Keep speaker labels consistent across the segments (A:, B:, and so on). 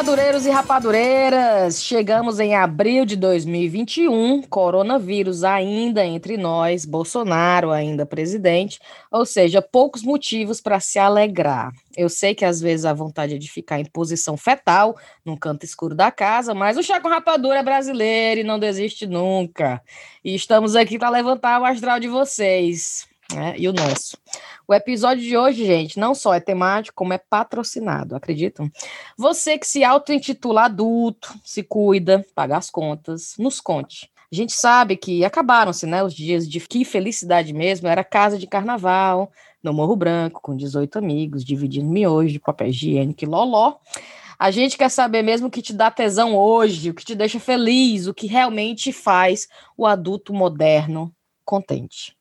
A: rapadureiros e rapadureiras! Chegamos em abril de 2021, coronavírus ainda entre nós, Bolsonaro ainda presidente, ou seja, poucos motivos para se alegrar. Eu sei que às vezes a vontade é de ficar em posição fetal, num canto escuro da casa, mas o Chá com Rapadura é brasileiro e não desiste nunca. E estamos aqui para levantar o astral de vocês né, e o nosso. O episódio de hoje, gente, não só é temático, como é patrocinado, acreditam? Você que se auto-intitula adulto, se cuida, paga as contas, nos conte. A gente sabe que acabaram-se, né, os dias de que felicidade mesmo, era casa de carnaval, no Morro Branco, com 18 amigos, dividindo miojo de papel higiênico e loló. A gente quer saber mesmo o que te dá tesão hoje, o que te deixa feliz, o que realmente faz o adulto moderno contente.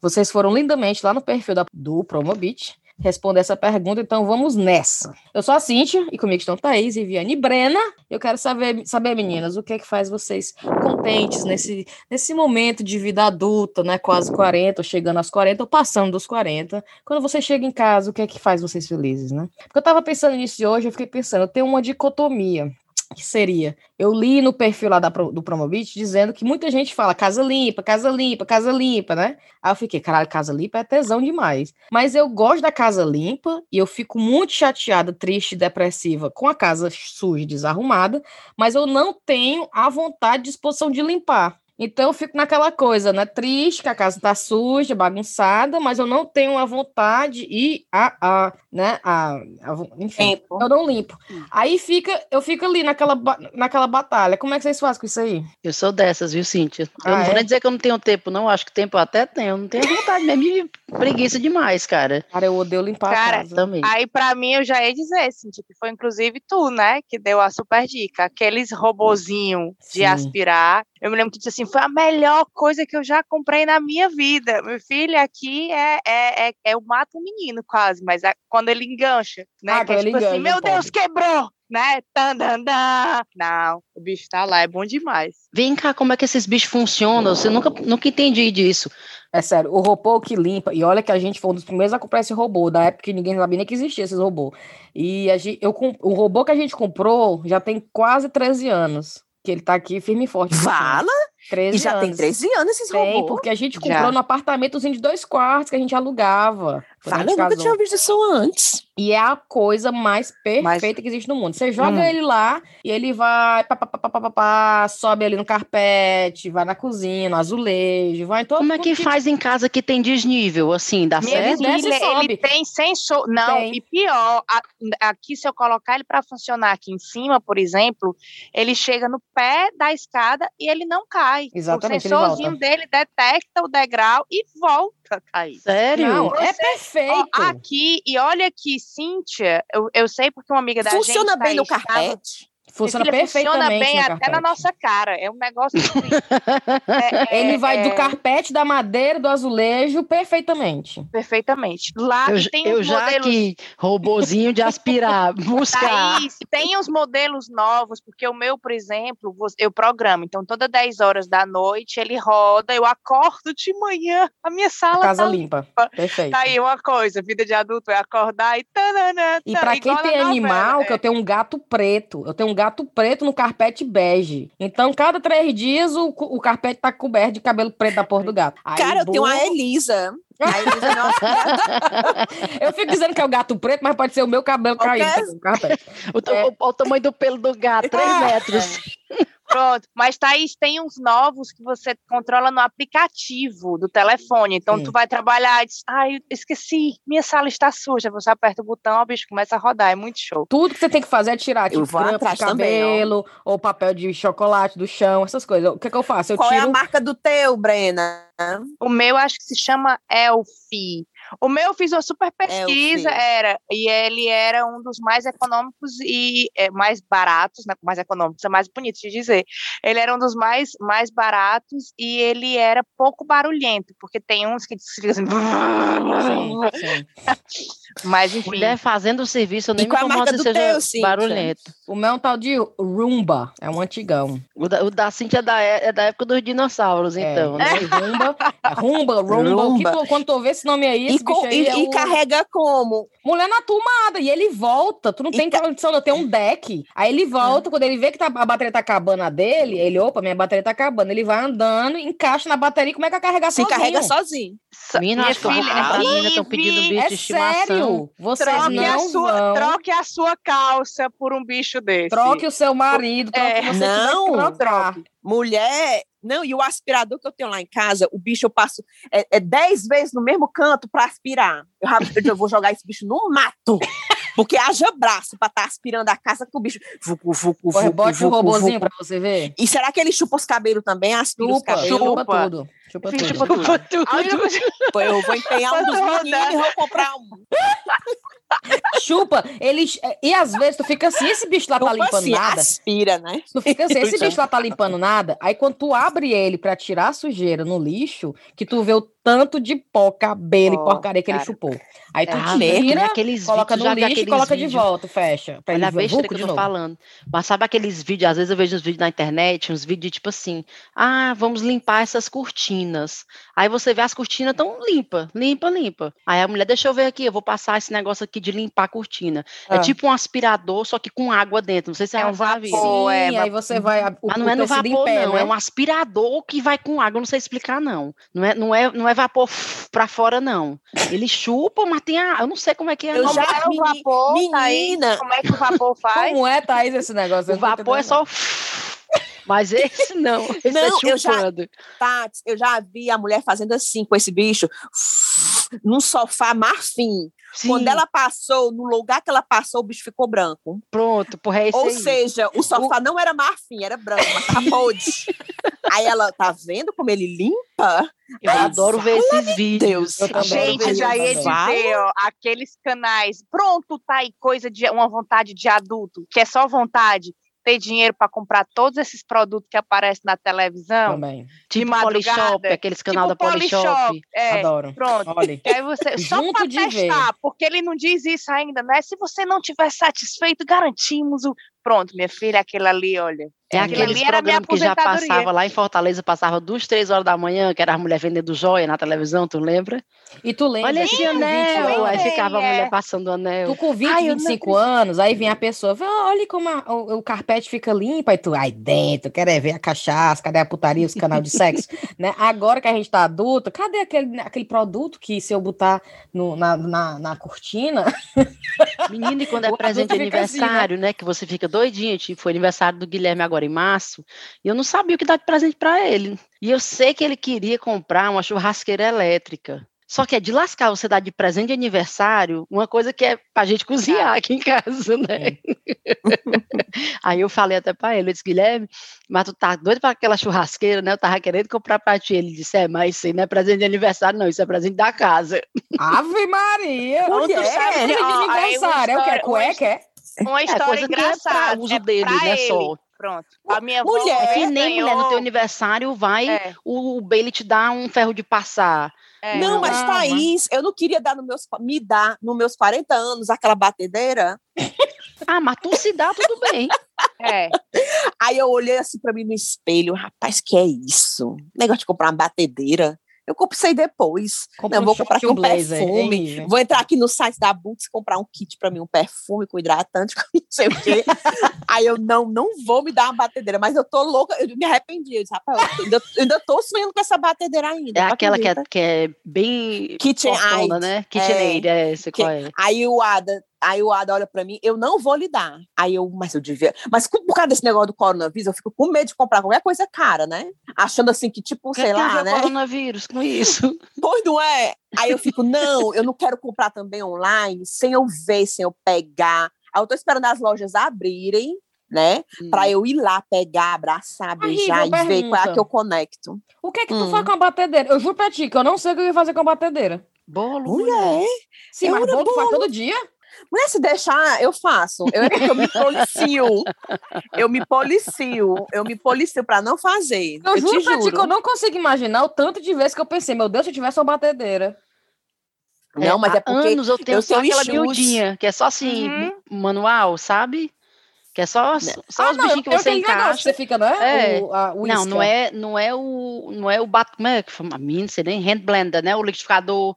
A: Vocês foram lindamente lá no perfil da, do Promobit responder essa pergunta, então vamos nessa. Eu sou a Cíntia e comigo estão Thaís, Viviane e Brena. Eu quero saber, saber, meninas, o que é que faz vocês contentes nesse, nesse momento de vida adulta, né? Quase 40, chegando aos 40, ou passando dos 40. Quando você chega em casa, o que é que faz vocês felizes, né? Porque eu tava pensando nisso hoje, eu fiquei pensando, eu tenho uma dicotomia que seria, eu li no perfil lá da, do Promobit dizendo que muita gente fala casa limpa, casa limpa, casa limpa, né? Aí eu fiquei, caralho, casa limpa é tesão demais. Mas eu gosto da casa limpa e eu fico muito chateada, triste, depressiva com a casa suja desarrumada, mas eu não tenho a vontade disposição de limpar. Então eu fico naquela coisa, né? Triste, que a casa tá suja, bagunçada, mas eu não tenho a vontade e a, a né? A, a enfim, eu não limpo. Aí fica, eu fico ali naquela, naquela batalha. Como é que vocês fazem com isso aí?
B: Eu sou dessas, viu, Cíntia? Eu ah, não vou é? nem dizer que eu não tenho tempo, não. Acho que tempo eu até tenho. Eu não tenho vontade mesmo preguiça demais, cara.
A: Cara, eu odeio limpar
C: cara,
A: a casa.
C: também. Aí, pra mim, eu já ia dizer, Cíntia, que foi inclusive tu, né? Que deu a super dica. Aqueles robozinho de aspirar. Eu me lembro que disse assim: foi a melhor coisa que eu já comprei na minha vida. Meu filho, aqui é, é, é, é o mato menino, quase, mas é quando ele engancha, né? Ah, que é tipo assim, meu Deus, quebrou! Né? Tandandã. Não, o bicho tá lá, é bom demais.
B: Vem cá, como é que esses bichos funcionam? Você nunca, nunca entendi disso.
A: É sério, o robô que limpa, e olha que a gente foi um dos primeiros a comprar esse robô, da época que ninguém sabia nem que existia esses robôs. E a gente, eu, o robô que a gente comprou já tem quase 13 anos. Que ele tá aqui firme e forte.
D: Fala! 13 e já anos. tem 13 anos esses robôs. Tem,
A: porque a gente comprou já. no apartamentozinho de dois quartos que a gente alugava.
D: Fala, eu nunca tinha visto isso antes.
A: E é a coisa mais perfeita Mas... que existe no mundo. Você joga hum. ele lá e ele vai, pá, pá, pá, pá, pá, sobe ali no carpete, vai na cozinha, no azulejo, vai em todo
B: Como é que faz em casa que tem desnível, assim, dá certo?
C: Ele, ele tem sensor. Não, tem. e pior, a, aqui se eu colocar ele para funcionar aqui em cima, por exemplo, ele chega no pé da escada e ele não cai.
A: Exatamente.
C: O sensorzinho dele detecta o degrau e volta a cair.
A: Sério? Não, é perfeito.
C: Ó, aqui, e olha aqui, Cíntia, eu, eu sei porque uma amiga da
D: Funciona
C: gente.
D: Funciona bem no carpete?
A: Funciona filha, perfeitamente.
C: Funciona bem até carpete. na nossa cara. É um negócio. Assim,
A: é, Ele é, vai é... do carpete, da madeira, do azulejo, perfeitamente.
C: Perfeitamente. Lá
B: eu, tem eu já modelos... que robozinho de aspirar, buscar.
C: Thaís, tem os modelos novos, porque o meu, por exemplo, eu programo. Então, toda 10 horas da noite ele roda, eu acordo de manhã, a minha sala. A
A: casa
C: tá
A: limpa.
C: limpa.
A: Perfeito.
C: Tá aí uma coisa, vida de adulto é acordar e. Tanana,
A: e para quem tem animal, que eu tenho um gato preto, eu tenho um gato preto no carpete bege. Então, cada três dias o, o carpete tá coberto de cabelo preto da porra do gato.
D: Aí, Cara, eu tenho a Elisa. A Elisa
A: eu fico dizendo que é o gato preto, mas pode ser o meu cabelo caído.
B: O, é. o, o, tamanho do pelo do gato, três é.
C: Pronto, mas Thaís, tem uns novos que você controla no aplicativo do telefone. Então, Sim. tu vai trabalhar e diz, ai, esqueci, minha sala está suja. Você aperta o botão, o bicho começa a rodar, é muito show.
A: Tudo que você tem que fazer é tirar, tipo, grampo de cabelo, também, ou papel de chocolate do chão, essas coisas. O que, é que eu faço? Eu
D: Qual
A: tiro...
D: é a marca do teu, Brena?
C: O meu acho que se chama Elfi. O meu eu fiz uma super pesquisa, é, era, e ele era um dos mais econômicos e é, mais baratos, né, mais econômicos, é mais bonito de dizer. Ele era um dos mais, mais baratos e ele era pouco barulhento, porque tem uns que ficam assim. Sim, sim. Mas enfim.
B: Mulher fazendo o serviço, eu nem e me incomodo se seja teu, barulhento.
A: O meu é um tal de Rumba, é um antigão.
B: O da, o da Cintia é da, é da época dos dinossauros, é, então. Né?
A: Rumba, Rumba, Rumba, Rumba. Que, quando tu vê esse nome aí, aí
D: e,
A: é
D: e
A: o...
D: carrega como?
A: Mulher na tomada, e ele volta. Tu não tem
D: ca-
A: condição, não tem um deck. Aí ele volta, quando ele vê que tá- a bateria tá acabando a dele, ele, opa, minha bateria tá acabando. Ele vai andando, encaixa na bateria e começa a carregar
D: Se
A: sozinho.
D: carrega sozinho.
B: Menina,
C: Minha
B: acho que eu vou
C: filha,
B: comprar. Estão pedindo bicho
A: É
B: de estimação.
A: sério. Vocês
C: Troque a,
A: não
C: sua,
A: vão.
C: troque a sua calça por um bicho desse.
A: Troque o seu marido, troque
C: É.
D: Não,
A: tiver que trocar.
D: Mulher, não, e o aspirador que eu tenho lá em casa, o bicho eu passo é, é dez vezes no mesmo canto para aspirar. Eu, eu vou jogar esse bicho no mato. Porque haja braço para estar aspirando a casa com o bicho. Vucu, vucu, vucu,
A: bote o
D: vucu,
A: robozinho pra você ver.
D: E será que ele chupa os cabelos também? Aspira os
A: Chupa,
D: cabelos?
A: chupa,
C: Chupa.
A: tudo. Chupa
C: Sim,
A: tudo.
C: chupa tudo.
D: Pô, Eu vou empenhar um dos meninos e vou comprar um.
A: Chupa, eles. E às vezes tu fica assim, esse bicho lá tá
D: Chupa
A: limpando
D: assim,
A: nada.
D: aspira, né?
A: Tu fica assim, esse bicho lá tá limpando nada. Aí quando tu abre ele pra tirar a sujeira no lixo, que tu vê o tanto de pó, cabelo e
C: Pó,
A: porcaria que ele
C: cara.
A: chupou. Aí tu
C: É,
B: Ah, né?
A: tira,
B: aqueles
A: coloca
B: vídeos,
A: no lixo e coloca de volta, fecha. Pra
B: Olha a
A: ele
B: besteira
A: vulco
B: que eu tô
A: novo.
B: falando. Mas sabe aqueles vídeos, às vezes eu vejo uns vídeos na internet, uns vídeos tipo assim, ah, vamos limpar essas cortinas. Aí você vê as cortinas tão limpa, limpa, limpa. Aí a mulher, deixa eu ver aqui, eu vou passar esse negócio aqui de limpar a cortina. É
A: Ah.
B: tipo um aspirador, só que com água dentro. Não sei se
C: É
B: é
C: um
B: vapor.
C: é,
A: aí você vai. O,
B: Mas não é no vapor,
A: pé,
B: não.
A: né?
B: É um aspirador que vai com água. Eu não sei explicar, não. Não é, não é, não é vapor pra fora, não. Ele chupa, mas tem a. Eu não sei como é que é.
D: Eu
B: não.
D: já-
C: Como é o
D: meni-
C: vapor,
D: menina.
C: Thaís? Como é que o vapor faz?
A: Como é, Thaís, esse negócio?
B: O vapor é só. Mas esse não. Esse
D: Não,
B: é
D: eu já-. Tati, eu já vi a mulher fazendo assim com esse bicho, num sofá marfim.
B: Sim,
D: Quando ela passou, no lugar que ela passou, o bicho ficou branco.
B: pronto, porra, é esse
D: Ou
B: aí.
D: seja, o sofá não era marfim, era branco, mas tá podre. Aí ela, tá vendo como ele limpa?
B: Eu
D: Ai,
B: adoro ver esses vídeos.
C: Gente, já ia dizer, ó, aqueles canais, pronto, tá aí, coisa de uma vontade de adulto, que é só vontade, ter dinheiro para comprar todos esses produtos que aparecem na televisão.
A: Também.
B: Tipo Polishop, aqueles canal da Polishop.
C: É,
A: Adoro.
C: pronto.
A: Olha.
C: Aí você, só para
A: de ver.
C: testar, porque ele não diz isso ainda, né? Se você não tiver satisfeito, garantimos o. Pronto, minha filha, aquele ali, olha.
B: É
C: aquele
B: aqueles
C: ali era minha
B: programas que já passava lá em Fortaleza, passava duas, três horas da manhã, que era a mulher vendendo joia na televisão, tu lembra?
A: E tu lembra?
B: Olha esse
A: tu com 20
B: anel! Aí ficava a
C: é.
B: mulher passando o anel.
A: Tu com 20,
C: Ai, eu não
A: 25 anos, aí vem a pessoa, olha como a- o, o carpete fica limpo, aí tu, ai dentro, quero é ver a cachaça, cadê a putaria, os canal de sexo, né? Agora que a gente tá adulta, cadê aquele, aquele produto que se eu botar no- na, na, na cortina,
B: Menina, e quando é presente de
A: adulto fica assim, né?
B: aniversário, né? Que você fica doidinha, tipo, foi aniversário do Guilherme agora em março, e eu não sabia o que dar de presente para ele. E eu sei que ele queria comprar uma churrasqueira elétrica. Só que é de lascar você dar de presente de aniversário uma coisa que é pra gente cozinhar aqui em casa, né? Aí eu falei até pra ele, eu disse, Guilherme, mas tu tá doido pra aquela churrasqueira, né? Eu tava querendo comprar pra ti. Ele disse, é, mas isso aí não é presente de aniversário, não, isso é presente da casa.
A: Ave Maria!
D: Mulher,
A: Outro sabe que é de
C: uma
A: aniversário, é o que? É
C: história- uma
A: cueca, é?
C: Uma
B: É
C: história
B: coisa que é pra
C: engraçada.
B: uso
C: é
B: dele,
C: pra
B: né,
C: ele.
B: só.
C: Pronto. A minha avó
D: Mulher,
B: É que nem mulher, no teu
C: ganhou-
B: aniversário vai,
C: É,
B: o, o Bailey te dá um ferro de passar.
C: é.
D: Não, mas
A: Não,
D: Thaís, eu não queria dar nos meus, me dar nos meus 40 anos aquela batedeira.
B: Ah, mas tu se dá, tudo bem.
C: É.
D: Aí eu olhei assim pra mim no espelho, rapaz, que é isso? Negócio de comprar uma batedeira. Eu comprei depois.
A: Compra
D: Não, vou
A: um
D: comprar aqui um
A: blazer,
D: perfume.
A: hein, Ive?
D: Vou entrar aqui no site da Boots comprar um kit pra mim, um perfume com hidratante, com não sei o quê. Aí eu não, não vou me dar uma batedeira, mas eu tô louca, eu me arrependi. Eu disse, rapaz, eu ainda, ainda tô sonhando com essa batedeira ainda.
B: É aquela que é, que é bem
D: Kitchen
B: fortuna,
D: Aid.
B: né? KitchenAid, é, esse
D: Que-
B: qual é.
D: Aí o Ada, aí o Ada olha pra mim, eu não vou lhe dar. Aí eu, mas eu devia. Mas por causa desse negócio do coronavírus, eu fico com medo de comprar qualquer coisa cara, né? Achando assim que, tipo,
B: Que
D: sei lá, né?
B: coronavírus com isso.
D: Pois não é? Aí eu fico, não, eu não quero comprar também online sem eu ver, sem eu pegar. Aí eu tô esperando as lojas abrirem, né? Pra eu ir lá pegar, abraçar, beijar
A: Riva,
D: e ver qual é que eu conecto.
A: O que é que tu
D: Hum.
A: faz com a batedeira? Eu juro pra ti que eu não sei o que eu ia fazer com a batedeira.
B: Bolo,
D: Mulher,
A: Sim,
D: Eu
A: mas bolo tu faz
D: bolo.
A: todo dia?
D: Mulher, se deixar, eu faço. Eu, é eu me policio. Eu me policio. Eu me policio pra não fazer.
A: Eu,
D: Eu,
A: juro
D: te
A: pra ti que eu
D: juro.
A: não consigo imaginar o tanto de vezes que eu pensei, meu Deus, se eu tivesse uma batedeira.
D: Não, mas é porque
B: anos eu tenho
D: eu
B: só
D: tenho
B: aquela miudinha, que é só assim,
C: Uhum.
B: manual, sabe? Que é só, só os
A: não,
B: bichinhos que você
A: que
B: encaixa.
A: Você fica, não é?
B: É.
A: O, a, o
B: Não,
A: isca.
B: não é, não é o, não é o bat, como é que chama? A minha, não sei nem, hand blender, né? O liquidificador.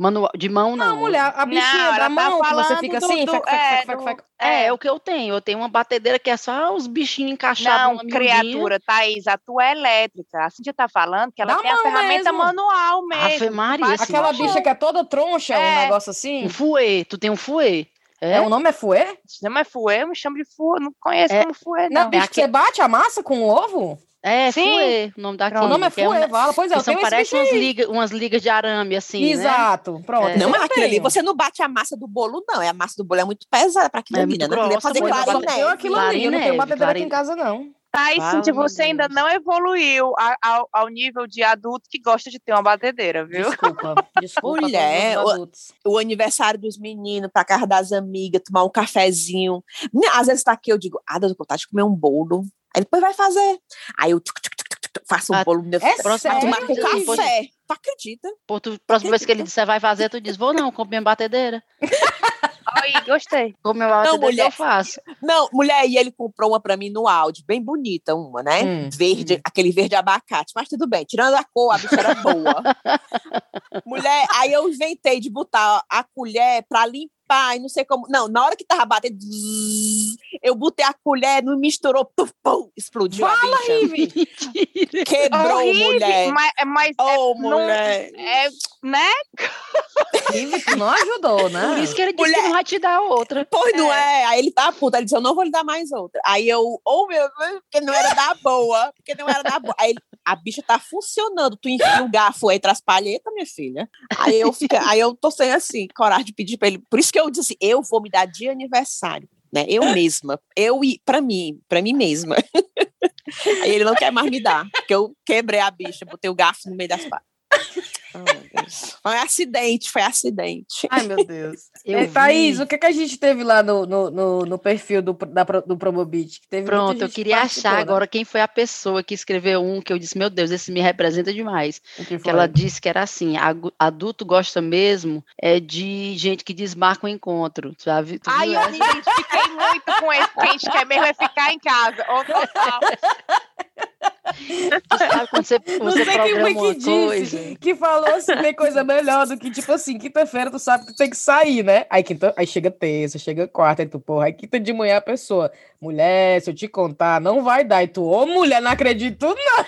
B: Manual, de mão não.
A: Não, mulher, a bichinha
C: Não,
A: da
C: ela tá
A: mão que você
C: falando
A: fica
C: do-
A: assim,
C: do-
A: fac, fac,
C: é,
A: fac, fac.
B: É, é o que eu tenho. Eu tenho uma batedeira que é só os bichinhos encaixados
C: Não, criatura, Thaís, a tua é elétrica. A Cintia tá falando que ela
A: Da
C: tem a ferramenta
A: mesmo.
C: manual mesmo.
B: Ave Maria,
A: Aquela
C: machão.
A: bicha que é toda troncha, um
C: É.
A: negócio assim.
B: Um fuê. Tu tem um fuê?
A: É,
B: É?
A: o nome é fuê?
C: Se não é fuê, eu me chamo de fuê. Não conheço
B: É.
C: como fuê,
A: Não,
C: não.
A: bicho, que você bate a massa com o ovo?
B: É,
C: Sim.
B: fuê. O nome daquilo.
A: O nome é
B: ne-
A: vala. Pois é, eu
B: são,
A: tenho
B: parece umas,
A: aí.
B: liga, umas ligas de arame, assim, né?
A: Exato, pronto.
B: É.
D: Não,
A: eu
D: mas aquilo ali, você não bate a massa do bolo, não. É a massa do bolo é muito pesada pra aquilo
B: É
D: ali, né? É
B: grossa,
D: fazer
A: Eu
B: Clarinete.
D: clarinete.
A: aquilo ali, eu não tenho
B: Clarinete,
A: batedeira aqui em casa, não.
B: Fala,
C: Cintia,
B: meu
C: você ainda
B: Deus.
C: não evoluiu ao, ao nível de adulto que gosta de ter uma batedeira, viu?
A: Desculpa, desculpa
D: Mulher,
A: adultos.
D: o aniversário dos meninos, pra casa das amigas, tomar um cafezinho. Às vezes tá aqui, eu digo, ah, eu com vontade de comer um bolo. Aí depois vai fazer. Aí eu tuc, tuc, tuc, tuc, tuc, faço um
B: Ah,
D: bolo. meu
A: é sério,
D: tomar com
A: gente?
D: café. Tu acredita?
B: Pô, tu, próxima vez que ele disser vai fazer, tu diz, vou não, compre minha batedeira.
C: Aí, gostei.
B: Minha batedeira que
D: mulher.
B: eu faço.
D: Não, mulher, e ele comprou uma pra mim no áudio, bem bonita uma, né?
A: Hum,
D: verde,
A: hum.
D: aquele verde abacate, mas tudo bem, tirando a cor, a bicha era boa. mulher, aí eu inventei de botar a colher pra limpar, e não sei como. Não, na hora que tava batendo, eu botei a colher, não misturou, puf, pum, explodiu a bicha.
A: Rive.
D: Quebrou,
C: Horrível,
D: mulher.
C: Mas, mas
D: Oh,
C: é, não-
D: mulher.
C: é, né?
A: Rive, tu não ajudou, né?
B: Por isso que ele disse
D: Mulher.
B: que não vai te dar outra.
D: Pois não é. Aí ele tá puto. Ele disse: Eu não vou lhe dar mais outra. Aí eu, oh meu porque não era da boa. Porque não era da boa. Aí ele, a bicha tá funcionando. Tu enfia o garfo entre as palhetas, minha filha. Aí eu, fica, aí eu tô sem assim, coragem de pedir pra ele. Por isso que eu disse: Eu vou me dar de aniversário. Né? Eu mesma. Eu e pra mim, pra mim mesma. Aí ele não quer mais me dar. Porque eu quebrei a bicha, botei o garfo no meio das palhetas. Oh. Foi acidente, foi acidente.
A: Ai, meu Deus.
B: Eu
A: É, Thaís,
B: vi.
A: o que, que a gente teve lá no, no, no, no perfil do, da, do Promobit? Que
B: Pronto, eu queria achar agora quem foi a pessoa que escreveu um que eu disse, meu Deus, esse me representa demais.
A: Que
B: Que ela disse que era assim, adulto gosta mesmo é de gente que desmarca o encontro, sabe? Tu
C: Ai, eu me identifiquei muito com esse, que a gente quer mesmo é ficar em casa. Total.
B: Quando você,
A: Não
B: você
A: sei quem foi que
B: coisa.
A: disse, que falou assim, tem coisa melhor do que, tipo assim, quinta-feira tu sabe que tu tem que sair, né? Aí, quinta, aí chega terça, chega quarta, aí tu, porra, aí quinta de manhã a pessoa, mulher, se eu te contar, não vai dar. E tu, ô mulher, não acredito, não.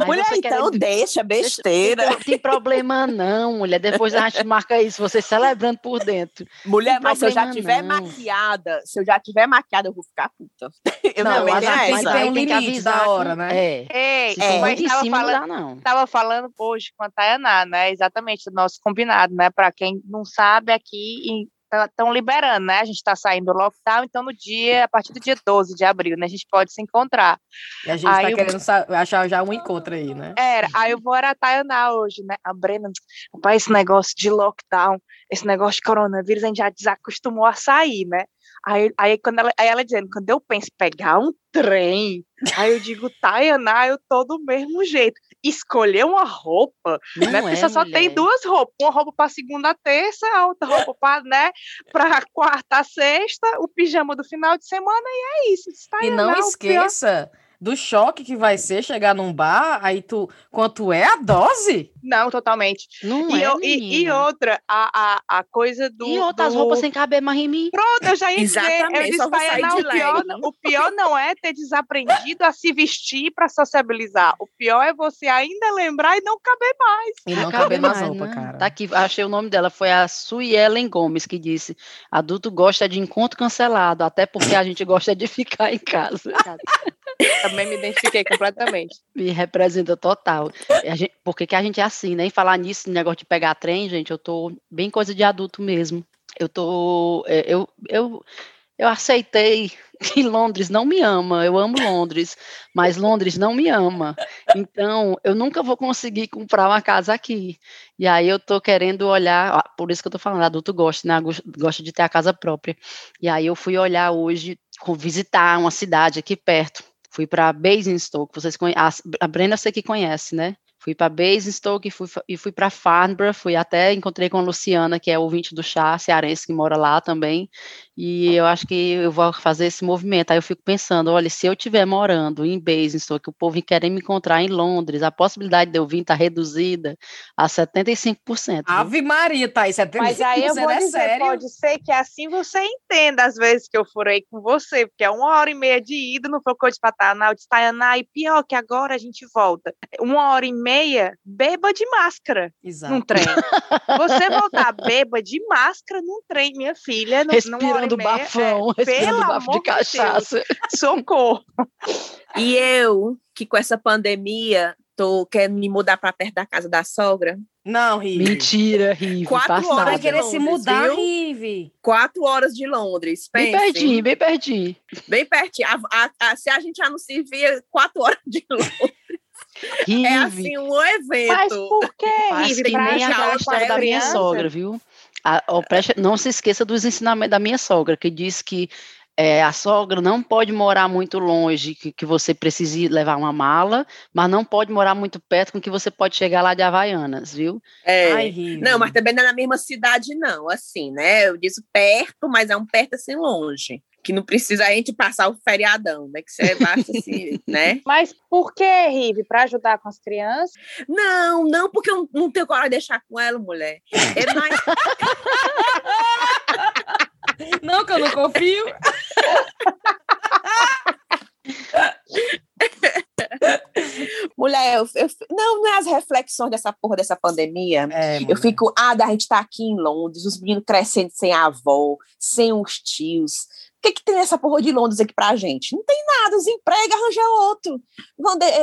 B: Aí
D: Mulher,
B: você quer-
D: então deixa, besteira.
B: Não tem problema não, mulher. Depois a gente marca isso, você celebrando por dentro.
D: Mulher, mas se eu já tiver
B: não.
D: maquiada, se eu já tiver maquiada, eu vou ficar puta. Eu
A: Não,
D: também
A: mas
D: essa.
A: mas tem um limite da hora, né?
B: É.
C: Ei,
B: Se
D: É.
B: for
C: mas
B: muito em
C: tava
B: cima,
C: falando,
B: não dá, não.
C: Tava falando hoje com a Tayaná, né? Exatamente do nosso combinado, né? Para quem não sabe, aqui estão liberando, né? A gente está saindo do lockdown, então no dia, a partir do dia 12 de abril, né? A gente pode se encontrar.
A: E a gente
C: Aí
A: tá
C: eu-
A: querendo achar já um encontro aí, né?
C: Era, aí eu vou a Tayaná hoje, né? A Brena, rapaz, esse negócio de lockdown, esse negócio de coronavírus, a gente já desacostumou a sair, né? Aí, aí, quando ela, aí ela dizendo, quando eu penso em pegar um trem, aí eu digo, Tayaná, eu tô do mesmo jeito. Escolher uma roupa,
B: Não
C: né?
B: é,
C: Porque você só tem
B: mulher.
C: duas roupas, uma roupa para segunda a terça, a outra roupa para, né, para quarta a sexta, o pijama do final de semana e é isso.
A: E não
C: o pior-
A: esqueça do choque que vai ser chegar num bar, aí tu, quanto é a dose?
C: Não, totalmente.
B: Não
C: E,
B: é,
C: eu- e- e outra, a, a, a coisa do.
B: E outras
C: do-
B: roupas sem caber mais em mim.
C: Pronto, eu já ia dizer. Eu
D: Exatamente,
C: disse,
D: só vou sair
C: Tayaná,
D: de
C: o, pior, não- o pior não é ter desaprendido a se vestir para sociabilizar. O pior é você ainda lembrar e não caber mais.
A: E não
B: Cabe
A: caber
B: mais,
A: roupas,
B: né?
A: cara.
B: Tá aqui, achei o nome dela, foi a Suelen Gomes que disse: adulto gosta de encontro cancelado, até porque a gente gosta de ficar em casa.
C: Também me identifiquei completamente.
B: Me representa total. A gente- por que, a gente é assim, né? Falar nisso, negócio de pegar trem, gente, eu tô bem coisa de adulto mesmo. Eu tô. é, Eu, eu, eu aceitei que Londres não me ama. Eu amo Londres, mas Londres não me ama. Então, eu nunca vou conseguir comprar uma casa aqui. E aí eu tô querendo olhar, ah, por isso que eu tô falando, adulto gosta, né? Gos- Gosta de ter a casa própria. E aí eu fui olhar hoje, visitar uma cidade aqui perto. Fui para Basingstoke, vocês conhecem, a Brenda sei que conhece, né? Fui para Basingstoke e fui, e fui para Farnborough, fui até encontrei com a Luciana, que é ouvinte do chá, cearense que mora lá também. E eu acho que eu vou fazer esse movimento. Aí eu fico pensando, olha, se eu estiver morando em Basingstoke, que o povo quer me encontrar em Londres, a possibilidade de eu vir está reduzida a 75%.
A: Ave Maria, tá aí, 75%
C: Mas aí eu vou
A: é
C: dizer,
A: sério.
C: pode ser que assim você entenda as vezes que eu furei com você, porque é uma hora e meia de ida, não foi coisa pra Tainá, de Tainá, e pior que agora a gente volta. Uma hora e meia, beba de máscara
A: Exato.
C: num trem. Você voltar beba de máscara num trem, minha filha, hora
B: Respirando
C: e meia,
B: bafão,
C: é,
B: respirando bafo de cachaça.
C: Deus, socorro.
D: E eu, que com essa pandemia, tô querendo me mudar para perto da casa da sogra.
A: Não, Rive.
B: Mentira, Rive,
D: Quatro horas
B: passada.
A: Vai querer se
D: Londres,
A: mudar,
D: viu?
A: Rive.
D: Quatro horas de Londres.
B: Bem
D: pensem.
B: pertinho, bem pertinho.
D: Bem pertinho. A- a- a- se a gente já não se via quatro horas de Londres,
B: Rive,
D: é assim um evento.
C: Mas por
B: Faz
C: Rive?
B: que
C: Pra
B: nem
C: as
B: da minha sogra, viu? A- ó, preste- não se esqueça dos ensinamentos da minha sogra, que diz que é, a sogra não pode morar muito longe, que, que você precise levar uma mala, mas não pode morar muito perto, com que você pode chegar lá de Havaianas, viu?
D: É.
A: Ai.
D: Não, mas também não é na mesma cidade, não. Assim, né? Eu disse perto, mas é um perto assim longe. Que não precisa a gente passar o feriadão, né? Que você basta assim, né?
C: Mas por que, Rive? Para ajudar com as crianças?
D: Não, não, porque eu não tenho coragem de deixar com ela, mulher. É mais...
A: Não, que eu não confio.
D: mulher, eu, eu- não, não é as reflexões dessa porra dessa pandemia.
A: É,
D: Eu fico, ah, da gente tá aqui em Londres, os meninos crescendo sem a avó, sem os tios. O que, que tem essa porra de Londres aqui pra gente? Não tem nada, os empregos arranja outro.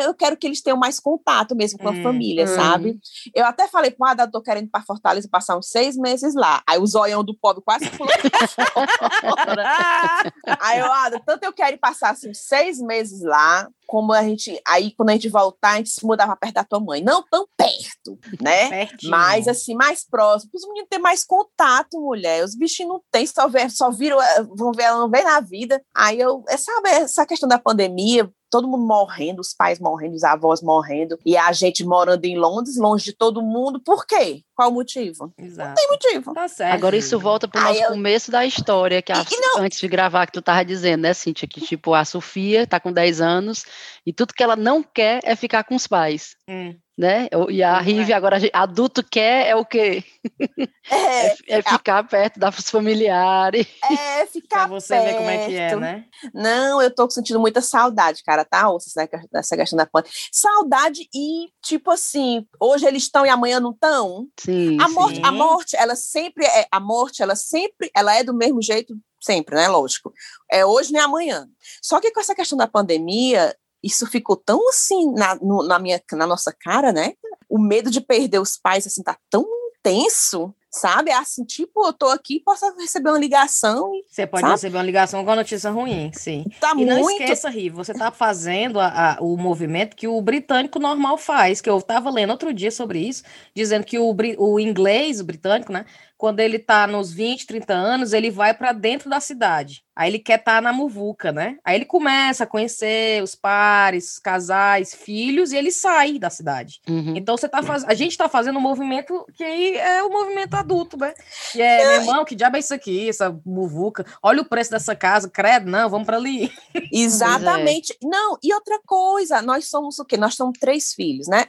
D: Eu quero que eles tenham mais contato mesmo com a
A: Hum,
D: família,
B: hum.
D: sabe? Eu até falei pro Ada, eu tô querendo ir pra Fortaleza passar uns seis meses lá. Aí o zoião do pobre quase pulou. Aí eu, Ada, tanto eu quero ir passar assim, seis meses lá, como a gente. Aí quando a gente voltar, a gente se mudar pra perto da tua mãe. Não tão perto, né?
A: Pertinho.
D: Mas assim, mais próximo, os meninos terem mais contato, mulher. Os bichinhos não têm, só, ver, só viram, eh, vão ver, ela vê na vida. Aí eu, é, sabe, essa questão da pandemia, todo mundo morrendo, os pais morrendo, os avós morrendo, e a gente morando em Londres, longe de todo mundo. Por quê? Qual o motivo?
A: Exato.
D: Tem motivo.
A: Tá certo.
B: Agora isso
A: Rive.
B: volta para o nosso
D: eu-
B: começo da história, que a-
D: E não-
B: antes de gravar, que tu tava dizendo, né, Cíntia, que tipo, a Sofia tá com 10 anos e tudo que ela não quer é ficar com os pais,
A: Hum.
B: né? E a
A: Não é.
B: Rive agora, a adulto quer é o quê?
D: É,
B: É, é ficar perto dos familiares.
D: é ficar
A: Pra você ver como é que é,
D: perto.
A: né?
D: Não, eu tô sentindo muita saudade, cara, tá? Ouça essa, essa questão da pandemia. Saudade e, tipo assim, hoje eles estão e amanhã não estão.
B: Sim,
D: A
B: sim.
D: morte, a morte, ela sempre é, a morte, ela sempre, ela é do mesmo jeito, sempre, né? Lógico. É hoje nem amanhã. Só que com essa questão da pandemia, isso ficou tão assim na, no- na minha, na nossa cara, né? O medo de perder os pais, assim, tá tão intenso, sabe? Assim, tipo, eu tô aqui, posso receber uma ligação e
A: Você pode
D: Sabe?
A: receber uma ligação com a notícia ruim, sim.
D: tá
A: E não
D: muito.
A: esqueça, Rivo, você está fazendo a- a- o movimento que o britânico normal faz, que eu estava lendo outro dia sobre isso, dizendo que o, o inglês, o britânico, né, quando ele está nos 20, 30 anos, ele vai para dentro da cidade. Aí ele quer estar na muvuca, né? Aí ele começa a conhecer os pares, casais, filhos, e ele sai da cidade.
B: Uhum.
A: Então você tá fazendo. A gente tá fazendo um movimento que aí é o movimento adulto, né? Que é, meu irmão, que diabo é isso aqui, essa muvuca? Olha o preço dessa casa, credo, não, vamos para ali.
D: Exatamente. Não, e outra coisa, nós somos o quê? Nós somos três filhos, né?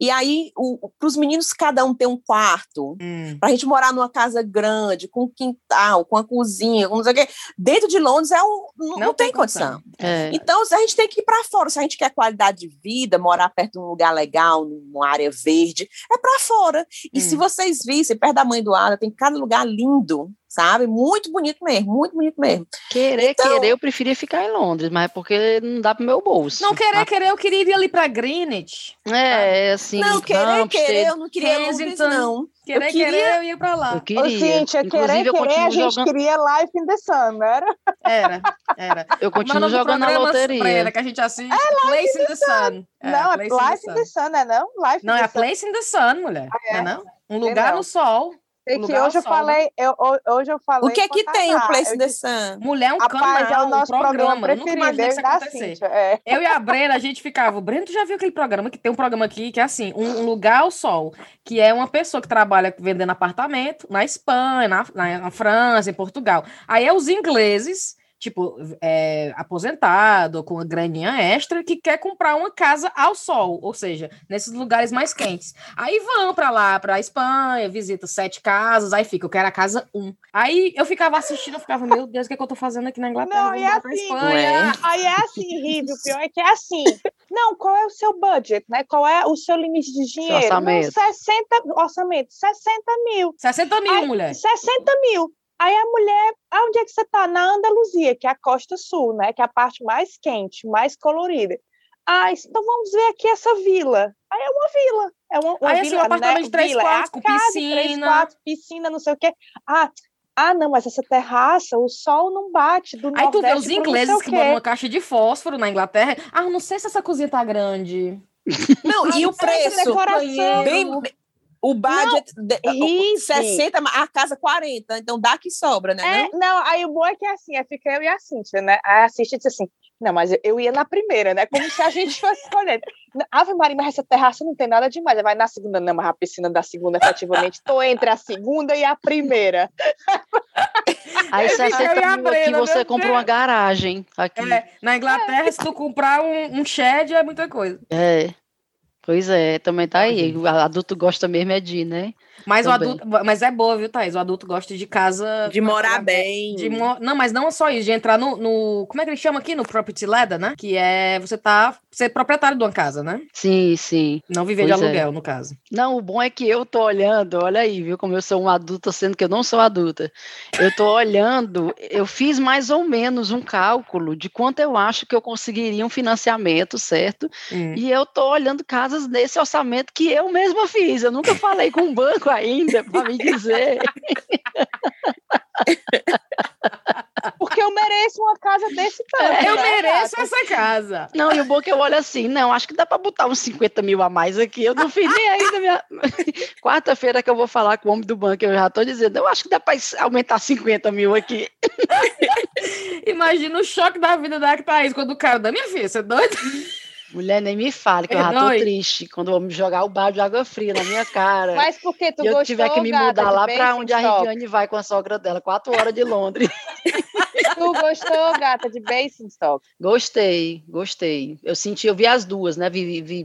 D: E aí, para os meninos, cada um tem um quarto, para a gente morar numa casa grande, com quintal, com a cozinha, com não sei o quê. Dentro de Londres é um, não, não tem condição.
B: É.
D: Então, a gente tem que ir para fora. Se a gente quer qualidade de vida, morar perto de um lugar legal, numa área verde, é para fora. E se
A: Hum.
D: vocês vissem, perto da mãe do Ada, tem cada lugar lindo, sabe? Muito bonito mesmo, muito bonito mesmo.
B: Querer,
D: Então-
B: querer, eu preferia ficar em Londres, mas é porque não dá pro meu bolso.
A: Não querer,
B: Ah,
A: querer, eu queria ir ali para Greenwich.
B: É, assim,
D: não, querer,
B: Hampstead,
D: querer, eu não queria Londres, não.
A: Querer,
D: queria-
A: querer, eu ia para lá.
B: Eu
C: Ô,
B: queria.
C: Cíntia,
B: Inclusive,
C: querer,
B: eu
C: querer, a gente
B: jogando,
C: queria Life in the Sun, não era?
A: Era, era.
B: eu
A: é
B: continuo jogando na loteria.
A: Brenda, que a gente assiste. Place in the Sun.
C: não, é
A: Place in the
C: Life in
A: Sun.
C: the Sun, não é não? Life
A: Não,
C: in
A: é
C: the
A: a Place in the Sun, mulher.
C: é?
A: Não é não? Um lugar no sol.
C: Sei que hoje eu falei, eu, hoje eu falei.
D: O que é que tem o Place the Sun?
A: Mulher, um
C: Rapaz,
A: canal,
C: é o nosso
A: um programa.
C: programa
A: Eu nunca imaginei isso acontecer.
C: Cíntia, é.
A: Eu e a Brena, a gente ficava. O Breno, tu já viu aquele programa que tem um programa aqui que é assim: um, um lugar ao sol, que é uma pessoa que trabalha vendendo apartamento na Espanha, na, na, na França, em Portugal. Aí é os ingleses, tipo, é, aposentado, com uma graninha extra, que quer comprar uma casa ao sol, ou seja, nesses lugares mais quentes. Aí vão pra lá, pra Espanha, visita sete casas, aí fica, eu quero a casa um. Aí eu ficava assistindo, eu ficava, meu Deus, o que, é que eu tô fazendo aqui na Inglaterra?
C: Não, e é assim,
A: Espanha.
C: Aí é assim, Rive, o pior é que é assim. Não, qual é o seu budget, né? Qual é o seu limite de dinheiro?
B: orçamento.
C: Não, 60, orçamento, 60 mil.
A: 60 mil,
C: Ai,
A: mulher.
C: 60 mil. Aí a mulher, ah, onde é que você tá? Na Andaluzia, que é a costa sul, né? Que é a parte mais quente, mais colorida. Ah, então vamos ver aqui essa vila. Aí é uma vila. É uma, uma
A: Aí, assim,
C: vila,
A: um apartamento
C: né?
A: de três
C: vila,
A: quartos,
C: é
A: com
C: casa, Três
A: piscina.
C: quartos, piscina, não sei o quê. Ah, ah, não, mas essa terraça, o sol não bate do
A: Aí tu vê
C: nordeste
A: os ingleses que moram numa caixa de fósforo na Inglaterra. Ah, não sei se essa cozinha tá grande.
D: Não, e o preço?
C: decoração-
D: Bem, o budget, de- o-
C: Rive.
D: 60, a casa 40, então dá que sobra, né?
C: É,
D: não?
C: não, aí o bom é que é assim, aí fica eu e a Cíntia, né? Aí a Cíntia disse assim, não, mas eu- ia na primeira, né? Como se a gente fosse escolhendo. Ave Maria, mas essa terraça não tem nada demais. Vai na segunda, não, mas a piscina da segunda, efetivamente, tô entre a segunda e a primeira.
B: Aí
A: Eu fiquei
B: 60
A: a
B: mil aqui
A: Brena,
B: você compra uma garagem. Aqui.
A: É, na Inglaterra, se tu comprar um, um shed, é muita coisa.
B: É. Pois é, também tá aí. O adulto gosta mesmo é de, né?
A: Mas, o adulto, mas é boa, viu, Thaís? O adulto gosta de casa.
D: De morar bem.
A: de mo- Não, mas não só isso, de entrar no, no- Como é que ele chama aqui? No property ladder, né? Que é você tá. Ser proprietário de uma casa, né?
B: Sim, sim.
A: Não viver
B: Pois
A: de
B: é.
A: aluguel, no caso.
B: Não, o bom é que eu tô olhando, olha aí, viu, como eu sou uma adulta, sendo que eu não sou adulta. Eu tô olhando, eu fiz mais ou menos um cálculo de quanto eu acho que eu conseguiria um financiamento, certo?
A: Hum.
B: E eu tô olhando casas nesse orçamento que eu mesma fiz. Eu nunca falei com o banco ainda para me dizer.
C: Porque eu mereço uma casa desse tanto.
A: Eu
C: né,
A: mereço essa casa.
B: Não, e o bom é que eu olho assim, não, acho que dá para botar uns 50 mil a mais aqui. Eu não fiz nem ainda minha. Quarta-feira que eu vou falar com o homem do banco, eu já tô dizendo, eu acho que dá para aumentar 50 mil aqui.
A: Imagina o choque da vida da Thaís quando o cara da minha filha, você é doido?
B: Mulher, nem me fale, que eu
A: É
B: já tô triste quando vão me jogar o balde de água fria na minha cara.
C: Mas porque tu
B: e eu
C: gostou,
B: tiver que me
C: gata,
B: mudar
C: de
B: lá para onde a? Riviane vai com a sogra dela, quatro horas de Londres.
C: Tu gostou, gata, de Basingstoke?
B: Gostei, gostei. Eu senti, eu vi as duas, né? Vi, vi, vi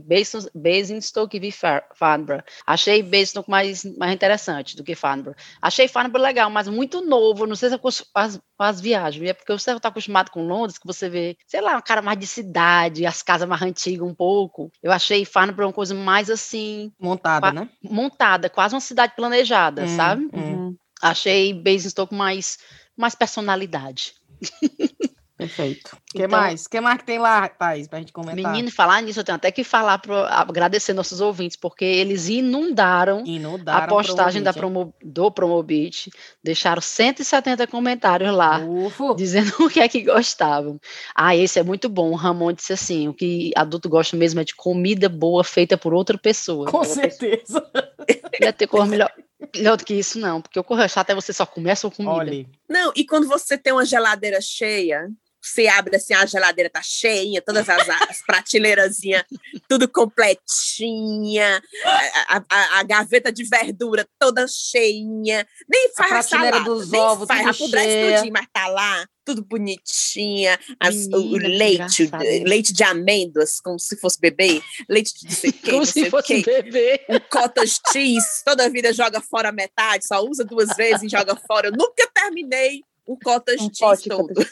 B: Basingstoke, e vi Far- Farnborough. Achei Basingstoke mais, mais interessante do que Farnborough. Achei Farnborough legal, mas muito novo. Não sei se é com as, as viagens. É porque você está acostumado com Londres, que você vê, sei lá, uma cara mais de cidade, as casas mais antigas um pouco. Eu achei Farnborough uma coisa mais assim,
A: Montada, né?
B: montada, quase uma cidade planejada,
A: Hum,
B: sabe?
A: hum.
B: Achei Basingstoke mais, mais personalidade.
A: Perfeito. O que
B: Então-
A: mais? O que mais que tem lá, Thaís, pra gente comentar?
B: Menino, falar nisso, eu tenho até que falar, pro, agradecer nossos ouvintes, porque eles inundaram
A: Inundaram
B: a postagem da promo, do Promobit, deixaram 170 comentários lá?
A: Ufo.
B: dizendo o que é que gostavam. Ah, esse é muito bom. O Ramon disse assim: o que adulto gosta mesmo é de comida boa feita por outra pessoa.
A: Com
B: Outra
A: certeza.
B: pessoa Ia ter coisa melhor, melhor do que isso, não, porque o correio chato é você só comer a comida.
A: Olha,
D: Não, e quando você tem uma geladeira cheia, você abre assim, a geladeira tá cheia, todas as, as prateleirazinhas, tudo completinha, a, a- a- a gaveta de verdura toda cheinha, nem faz a,
A: prateleira
D: salada,
A: dos
D: nem
A: ovos
D: faz,
A: tudo
D: apodrece
A: cheia.
D: tudinho, mas tá lá, tudo bonitinha, as- o- o leite,
B: isso.
D: leite de amêndoas, como se fosse bebê, leite de não sei o quê,
B: Como
D: não
B: se
D: sei o
B: fosse
D: quê
B: bebê.
D: um cottage cheese, toda vida joga fora metade, só usa duas vezes e joga fora. Eu nunca terminei um cottage
C: Um
D: cheese todo.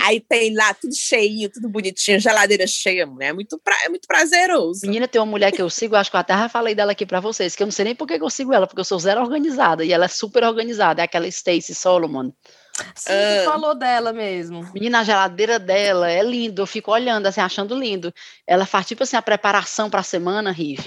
D: Aí tem lá tudo cheinho, tudo bonitinho, geladeira cheia, mulher. É muito, pra- é muito prazeroso.
B: Menina, tem uma mulher que eu sigo, acho que eu até já falei dela aqui pra vocês, que eu não sei nem por que eu sigo ela, porque eu sou zero organizada, e ela é super organizada, é aquela Stacy Solomon.
A: sim, tu falou dela mesmo.
B: Menina, a geladeira dela é lindo, eu fico olhando, assim, achando lindo. Ela faz, tipo assim, a preparação pra semana, Rive.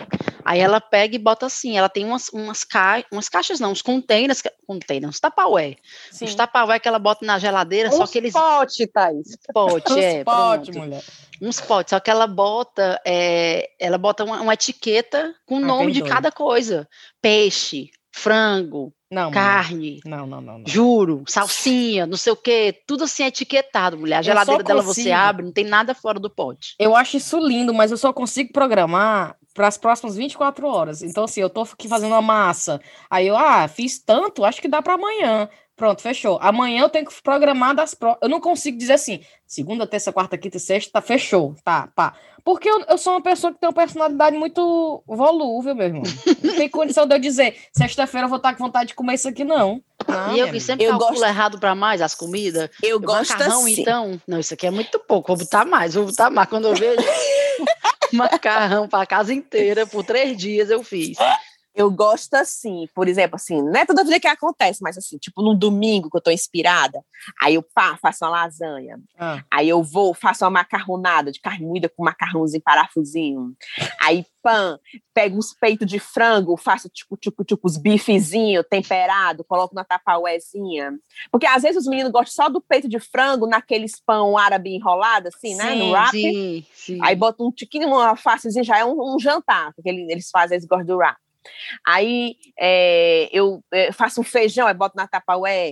B: Aí ela pega e bota assim, ela tem umas, umas, ca... umas caixas, não, uns containers, que- containers, uns tapaué.
A: Sim.
B: Uns tapaué que ela bota na geladeira, só
C: Uns
B: que eles...
C: pote, Thaís.
B: Pote, é,
A: pote, mulher.
B: uns potes, só que ela bota, é, ela bota uma, uma etiqueta com o
A: Ah,
B: nome de cada coisa. Peixe, frango,
A: Não,
B: carne,
A: não, não, não, não.
B: juro, salsinha, não sei o quê, tudo assim é etiquetado, mulher. A
A: só
B: geladeira dela você abre, não tem nada fora do pote.
A: Eu acho isso lindo, mas eu só consigo programar para as próximas 24 horas. Então, assim, eu tô aqui fazendo uma massa. Aí eu, ah, fiz tanto, acho que dá para amanhã. Pronto, fechou. Amanhã eu tenho que programar das pró. Eu não consigo dizer assim, segunda, terça, quarta, quinta e sexta, tá, fechou. Tá, pá. Porque eu, eu sou uma pessoa que tem uma personalidade muito volúvel, meu irmão. Não tem condição de eu dizer, sexta-feira eu vou estar com vontade de comer isso aqui, não. Não,
B: e eu que sempre
D: Eu
B: calculo
D: gosto-
B: errado para mais as comidas.
D: Eu
B: O
D: gosto
B: macarrão,
D: assim.
B: então. Não, isso aqui é muito pouco. Vou botar mais, vou botar mais. Quando eu vejo macarrão para a casa inteira por três dias, eu fiz.
D: Eu gosto assim, por exemplo, assim, não é toda vida que acontece, mas assim, tipo, num domingo que eu tô inspirada, aí eu pá, faço uma lasanha,
A: Ah,
D: aí eu vou, faço uma macarronada de carne moída com macarrãozinho, parafusinho, aí pã, pego uns peitos de frango, faço tipo, tipo, tipo, os bifezinhos temperado, coloco na tapauézinha, porque às vezes os meninos gostam só do peito de frango naqueles pão árabe enrolado, assim, né, no wrap,
B: Sim, sim.
D: Aí bota um tiquinho, uma alfacezinha, já é um, um jantar, porque ele- eles fazem, eles gostam do wrap. Aí é, eu é, faço um feijão, aí boto na tapaué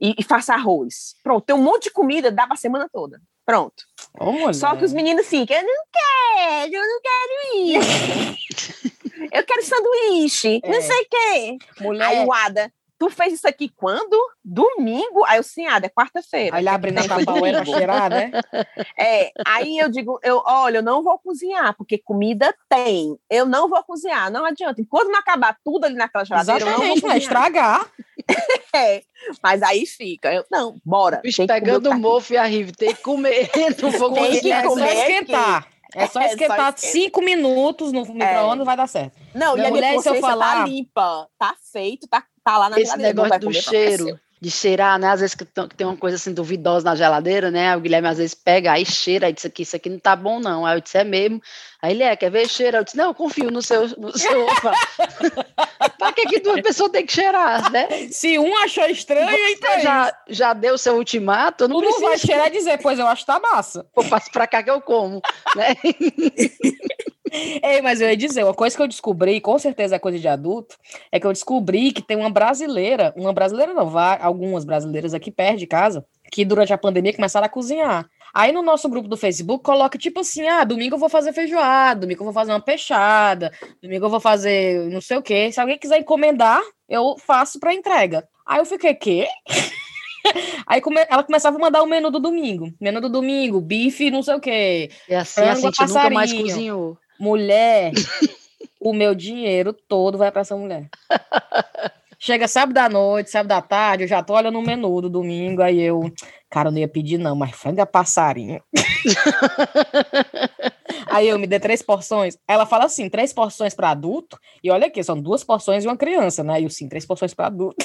D: e, e faço arroz. Pronto, tem um monte de comida, dá pra semana toda. Pronto.
A: mulher.
D: Só que os meninos ficam, eu não quero, eu não quero isso. eu quero sanduíche,
A: É.
D: não sei o quê.
A: Mulher,
D: Aí o Ada, tu fez isso aqui quando? Domingo? Aí eu, sim, Ada, é quarta-feira.
A: aí ele abre na tapaué pra cheirar, né?
D: É, aí eu digo, eu, olha, eu não vou cozinhar, porque comida tem. Eu não vou cozinhar, não adianta. Enquanto não acabar tudo ali naquela geladeira, eu não vou
A: Exatamente,
D: cozinhar.
A: estragar.
D: É, mas aí fica, eu, não, bora.
B: Bicho
D: comer
B: pegando
D: o tá
B: mofo e a Rive, tem que comer. Não vou
D: Tem que
B: cozinhar.
A: é só
D: comer
A: esquentar. É só
D: É só
A: esquentar
D: esquentar.
A: cinco minutos no micro-ondas, vai dar certo.
D: Não, e a
A: mulher,
D: minha
A: se eu
D: consciência
A: falar-
D: tá limpa, tá feito, tá, tá lá na
B: Esse
D: geladeira.
B: negócio do cheiro, de cheirar, né? Às vezes que, que tem uma coisa assim duvidosa na geladeira, né? O Guilherme às vezes pega, aí cheira, aí diz aqui, isso aqui não tá bom, não. Aí eu disse, é mesmo. Aí ele é, quer ver? Cheira. Eu disse, não, eu confio no seu. No seu. pra que, que duas pessoas têm que cheirar, né?
A: Se um achou estranho, então
B: Você já, já deu seu ultimato, não
A: tu não vai cheirar e dizer, pois eu acho que tá massa.
B: Eu passo pra cá que eu como, né?
A: Ei, mas eu ia dizer, uma coisa que eu descobri, com certeza é coisa de adulto, é que eu descobri que tem uma brasileira, uma brasileira não, vá, algumas brasileiras aqui perto de casa, que durante a pandemia começaram a cozinhar. Aí no nosso grupo do Facebook coloca tipo assim: ah, domingo eu vou fazer feijoada, domingo eu vou fazer uma peixada, domingo eu vou fazer não sei o quê. Se alguém quiser encomendar, eu faço para entrega. Aí eu fiquei, quê? Aí come- ela começava a mandar o menu do domingo. Menu do domingo, bife, não sei o quê.
B: E assim,
A: Frango
B: a Cintia nunca mais cozinhou.
A: Mulher, o meu dinheiro todo vai para essa mulher. Chega sábado da noite, sábado da tarde, eu já tô olhando o menu do domingo, aí eu, cara, eu não ia pedir não, mas frango a passarinho. aí eu me dei três porções. Ela fala assim, três porções para adulto, e olha aqui, são duas porções e uma criança, né? E eu sim, três porções para adulto.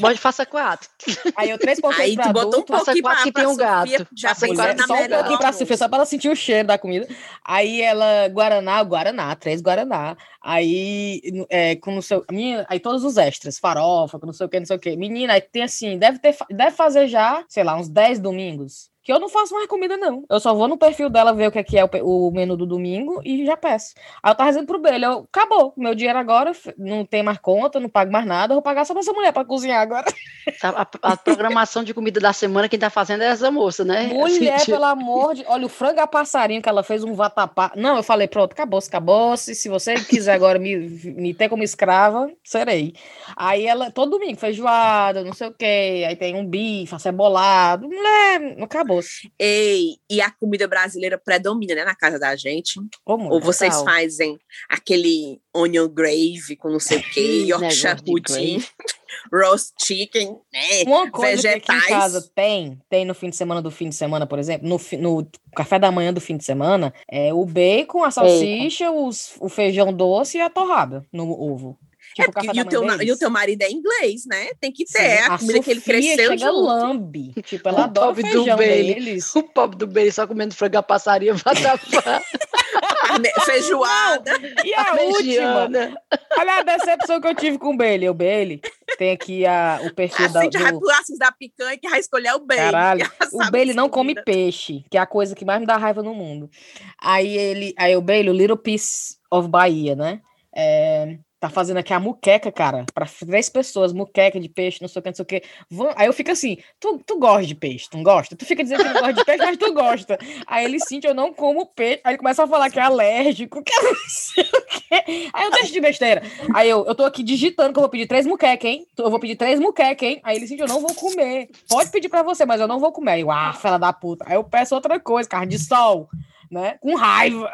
B: Pode faça quatro.
A: Aí eu três porções para
D: um
A: adulto.
B: Passa
D: pouquinho
B: quatro
D: pra,
B: que
D: pra
B: tem um
D: Sofia,
B: gato.
D: já
B: quatro
D: na
A: só um pouquinho
D: almoço.
A: Sofia, só pra ela sentir o cheiro da comida. Aí ela, Guaraná, Guaraná, três Guaraná. Aí, é, com não sei, a minha, aí todos os extras, farofa, com não sei o que, não sei o que. Menina, aí tem assim, deve, ter, deve fazer já, sei lá, uns 10 domingos. Que eu não faço mais comida, não. Eu só vou no perfil dela ver o que é, que é o, o menu do domingo e já peço. Aí eu tava dizendo pro Belho, eu, acabou, meu dinheiro agora, não tem mais conta, não pago mais nada, eu vou pagar só pra essa mulher pra cozinhar agora.
B: A, a programação de comida da semana, quem tá fazendo é essa moça, né?
A: Mulher,
B: Cintia.
A: pelo amor de. Olha, o frango a passarinho que ela fez um vatapá. Não, eu falei, pronto, acabou-se, acabou-se. Se você quiser agora me, me ter como escrava, serei. Aí ela, todo domingo, feijoada, não sei o quê. Aí tem um bife, acebolado. Mulher, acabou-se.
D: Ei, e a comida brasileira predomina, né, na casa da gente?
A: Mulher.
D: Ou vocês fazem aquele onion gravy com não sei o quê,
B: Ih,
D: Yorkshire pudding, roast chicken, né?
A: Uma coisa que aqui em
D: vegetais.
A: casa tem, tem no fim de semana do fim de semana, por exemplo, no, no café da manhã do fim de semana, é o bacon, a salsicha, os- o feijão doce e a torrada no ovo.
D: É
A: Tipo, o
D: porque, e, o teu, e o teu marido é inglês, né? Tem que ter
A: Sim,
D: é a, comida que ele
A: Sofia
D: cresceu
A: chega
D: junto.
A: lambe. Tipo, ela
B: O
A: adora o
B: pobre do
A: feijão
B: Bailey.
A: deles.
B: O pobre do Bey só comendo frango a passarinho, vatapá,
D: Feijoada.
A: E a última, olha a decepção que eu tive com o Bailey. O Bailey tem aqui a, o perfil
D: A
A: da,
D: Cintia vai
A: do...
D: pular assim da picanha que vai escolher o bem.
A: Caralho, O Bailey não come peixe, que é a coisa que mais me dá raiva no mundo. Aí ele, aí o Bailey, o Little Piece of Bahia, né? É, tá fazendo aqui a muqueca, cara, para três pessoas, muqueca de peixe, não sei o que, não sei o que. Aí eu fico assim, tu, tu gosta de peixe, tu não gosta? Tu fica dizendo que não gosta de peixe, mas tu gosta. Aí ele, sim, eu não como peixe. Aí ele começa a falar que é alérgico, que não sei o quê. Aí eu deixo de besteira. Aí eu, eu tô aqui digitando que eu vou pedir três muquecas, hein? Eu vou pedir três muquecas, hein? Aí ele, sim, eu não vou comer. Pode pedir para você, mas eu não vou comer. Aí eu, ah, fela da puta. Aí eu peço outra coisa, carne de sol né? Com raiva.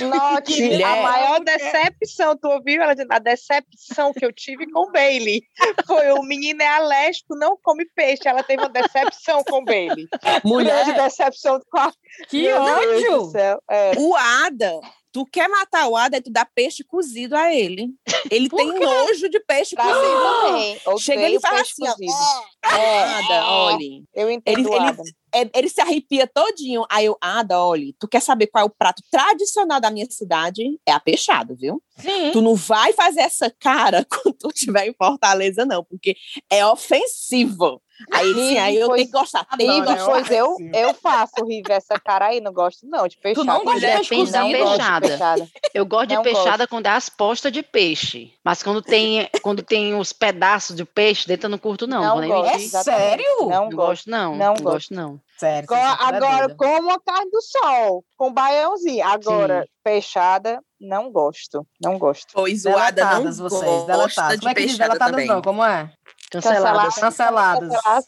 C: Note, a maior decepção, tu ouviu ela dizendo, a decepção que eu tive com o Bailey foi o menino é alérgico, não come peixe, ela teve uma decepção com o Bailey.
D: Mulher
C: de decepção com a...
A: Que Meu ódio!
D: É. O Ada Tu quer matar o Ada, tu dá peixe cozido a ele. Ele tem nojo de peixe pra cozido também. Chega ele e fala assim, ó, é, Ada, olhe.
C: Eu entendo
D: ele, ele, é, ele, se arrepia todinho. Aí eu, Ada, olhe, tu quer saber qual é o prato tradicional da minha cidade? É a peixado, viu? Sim. Tu não vai fazer essa cara quando tu estiver em Fortaleza, não, porque é ofensivo. Aí sim, aí eu tenho que gostar.
C: Tem pois eu, eu faço, Rive, essa cara aí, não gosto não de peixada.
A: Tu não gosta de
B: peixada. peixada. Eu gosto de peixada gosto. quando é as postas de peixe. Mas quando tem, quando tem os pedaços de peixe dentro, eu não curto não.
A: Não gosto, é sério?
B: Não, não gosto não. Não, não gosto não.
C: Sério. Agora, como a carne do sol, com baiãozinho. Agora, sim. peixada, não gosto. Não gosto.
D: Pois o Ada não vocês, gosta
A: delatadas. Como é que diz delatadas também. não? Como é?
B: Canceladas.
A: Canceladas.
C: Cancelar,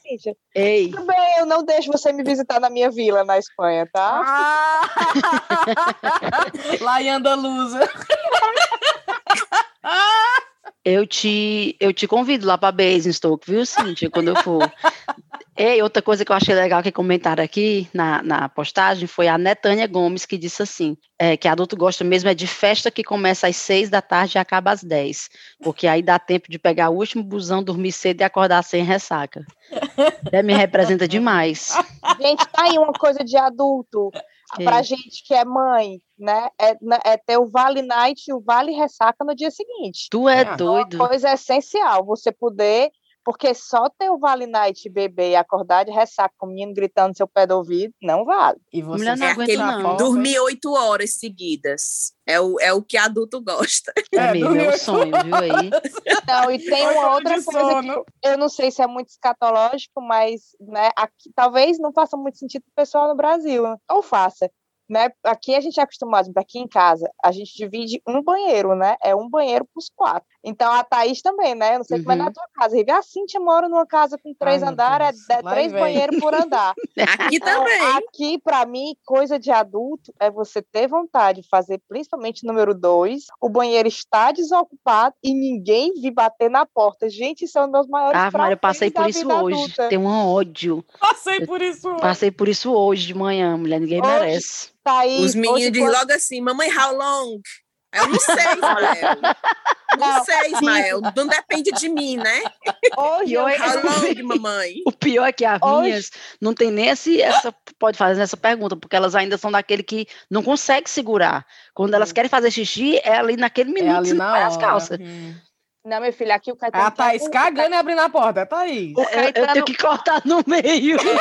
C: Ei. Tudo bem, eu não deixo você me visitar na minha vila na Espanha, tá? Ah!
A: Lá em Andaluza.
B: Eu te, eu te convido lá para Basingstoke, viu, Cíntia, quando eu for. E outra coisa que eu achei legal que comentaram aqui na, na postagem foi a Netânia Gomes, que disse assim, é, que adulto gosta mesmo é de festa que começa às seis da tarde e acaba às dez, porque aí dá tempo de pegar o último busão, dormir cedo e acordar sem ressaca. É, me representa demais.
C: Gente, tá aí uma coisa de adulto. É. Pra gente que é mãe, né? É, né, é, ter o Vale Night e o Vale Ressaca no dia seguinte.
B: Tu é, é doido.
C: Uma coisa essencial, você poder porque só ter o Vale Night beber e acordar de ressaca com o menino gritando no seu pé do ouvido, não vale.
D: E você não é aquele, não. dormir oito horas seguidas. É o, é o que adulto gosta.
B: É, é meu, meu sonho, viu aí?
C: Não, e tem uma outra coisa que eu não sei se é muito escatológico, mas né, aqui, talvez não faça muito sentido para o pessoal no Brasil. Ou faça né? Aqui a gente é acostumado, aqui em casa, a gente divide um banheiro, né? É um banheiro para os quatro. Então a Thaís também, né? Eu não sei uhum. como é na uhum. tua casa. Rive, a Cintia mora numa casa com três Ai, andares, é, é três banheiros por andar.
D: aqui então, também.
C: Aqui, para mim, coisa de adulto é você ter vontade de fazer, principalmente número dois, o banheiro está desocupado e ninguém vir bater na porta. Gente, isso é um dos maiores
B: Ah, Mário, eu passei por isso hoje. Adulta. Tem um ódio.
A: Passei por isso
B: hoje. Passei por isso hoje de manhã, mulher. Ninguém hoje, merece.
D: Thaís, Os meninos dizem logo assim, mamãe, how long? Eu não sei, Ismael. Não, não sei, Ismael. Não depende de mim, né?
B: Hoje, eu long, mamãe? O pior é que as Hoje... minhas não tem nem esse, essa, pode fazer essa pergunta, porque elas ainda são daquele que não consegue segurar. Quando elas hum. querem fazer xixi, é ali naquele minuto é ali na hora. as calças. Hum.
C: Não, meu filho, aqui o Caetano.
A: A Thaís tá cagando e abrindo a porta, é Thaís.
B: O Caetano... Eu tenho que cortar no meio.
C: Não,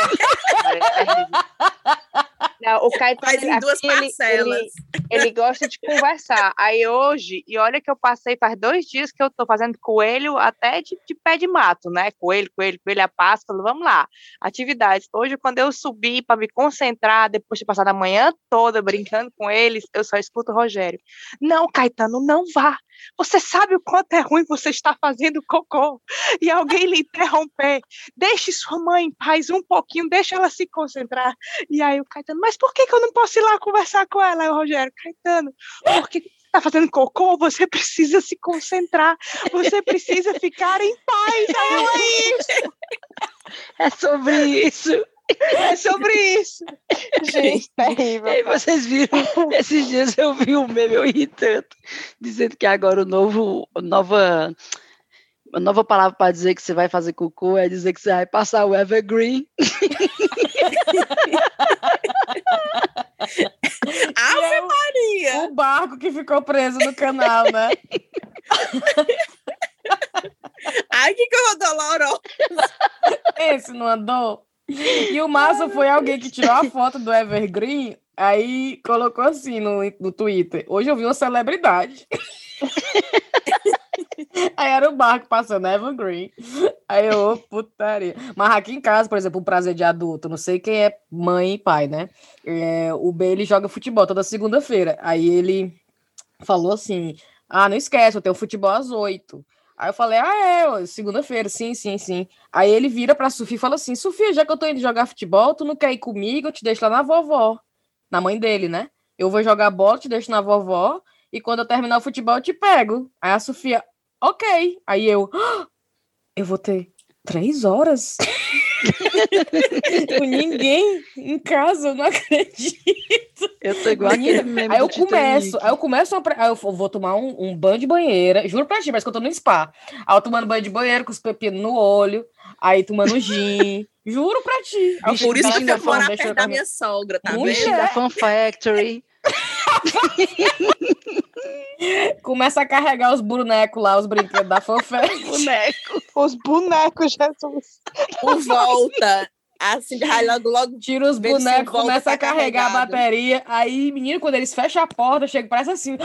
C: o Caetano,
D: Faz em duas parcelas.
C: Ele, ele, gosta de conversar. Aí hoje, e olha que eu passei faz dois dias que eu tô fazendo coelho até de, de pé de mato, né? Coelho, coelho, coelho a Páscoa, vamos lá. Atividades. Hoje, quando eu subi para me concentrar, depois de passar a manhã toda brincando com eles, eu só escuto o Rogério. Não, Caetano, não vá. Você sabe o quanto é ruim você estar fazendo cocô e alguém lhe interromper. Deixe sua mãe em paz um pouquinho, deixa ela se concentrar. E aí o Caetano, mas por que, que eu não posso ir lá conversar com ela? Aí o Rogério, Caetano, porque está fazendo cocô, você precisa se concentrar, você precisa ficar em paz. Aí eu, é isso.
B: É sobre isso.
C: É sobre isso. Gente, terrível.
B: E vocês viram, esses dias eu vi um meme irritante, dizendo que agora o novo, nova, a nova palavra para dizer que você vai fazer cocô é dizer que você vai passar o evergreen.
D: Ave Maria!
A: O barco que ficou preso no canal, né?
D: Ai, que coisa dolorosa!
A: Esse não andou? E o massa foi alguém que tirou a foto do Evergreen, aí colocou assim no, no Twitter. Hoje eu vi uma celebridade. Aí era o barco passando Evergreen. Aí eu, putaria. Mas aqui em casa, por exemplo, o prazer de adulto, não sei quem é mãe e pai, né? É, o B, ele joga futebol toda segunda-feira. Aí ele falou assim: Ah, não esquece, eu tenho futebol às oito. Aí eu falei, ah, é, segunda-feira, sim, sim, sim. Aí ele vira pra Sofia e fala assim: Sofia, já que eu tô indo jogar futebol, tu não quer ir comigo? Eu te deixo lá na vovó. Na mãe dele, né? Eu vou jogar bola, te deixo na vovó, e quando eu terminar o futebol, eu te pego. Aí a Sofia, ok. Aí eu, "Ah, eu vou ter três horas com ninguém em casa, eu não acredito.
B: Eu tô igual aquele meme
A: Aí eu começo, aí eu começo a, pre- aí eu vou tomar um, um banho de banheira, juro pra ti, parece que eu tô no spa. Aí eu tomando banho de banheiro com os pepinos no olho, aí tomando gin, juro pra ti. Aí
D: Por isso que
A: "Deixa
D: eu perto
A: eu
D: da
A: dormir."
D: minha sogra, tá
A: Mulher.
D: vendo?
B: Bichinho da Fan Factory.
A: Começa a carregar os bonecos lá, os brinquedos da fanfare.
B: Boneco.
C: Os bonecos, Jesus.
D: Por volta. Assim, aí logo.
A: Tira os bonecos, começa a carregar a
D: carregado.
A: bateria. Aí, menino, quando eles fecham a porta, chega, parece assim.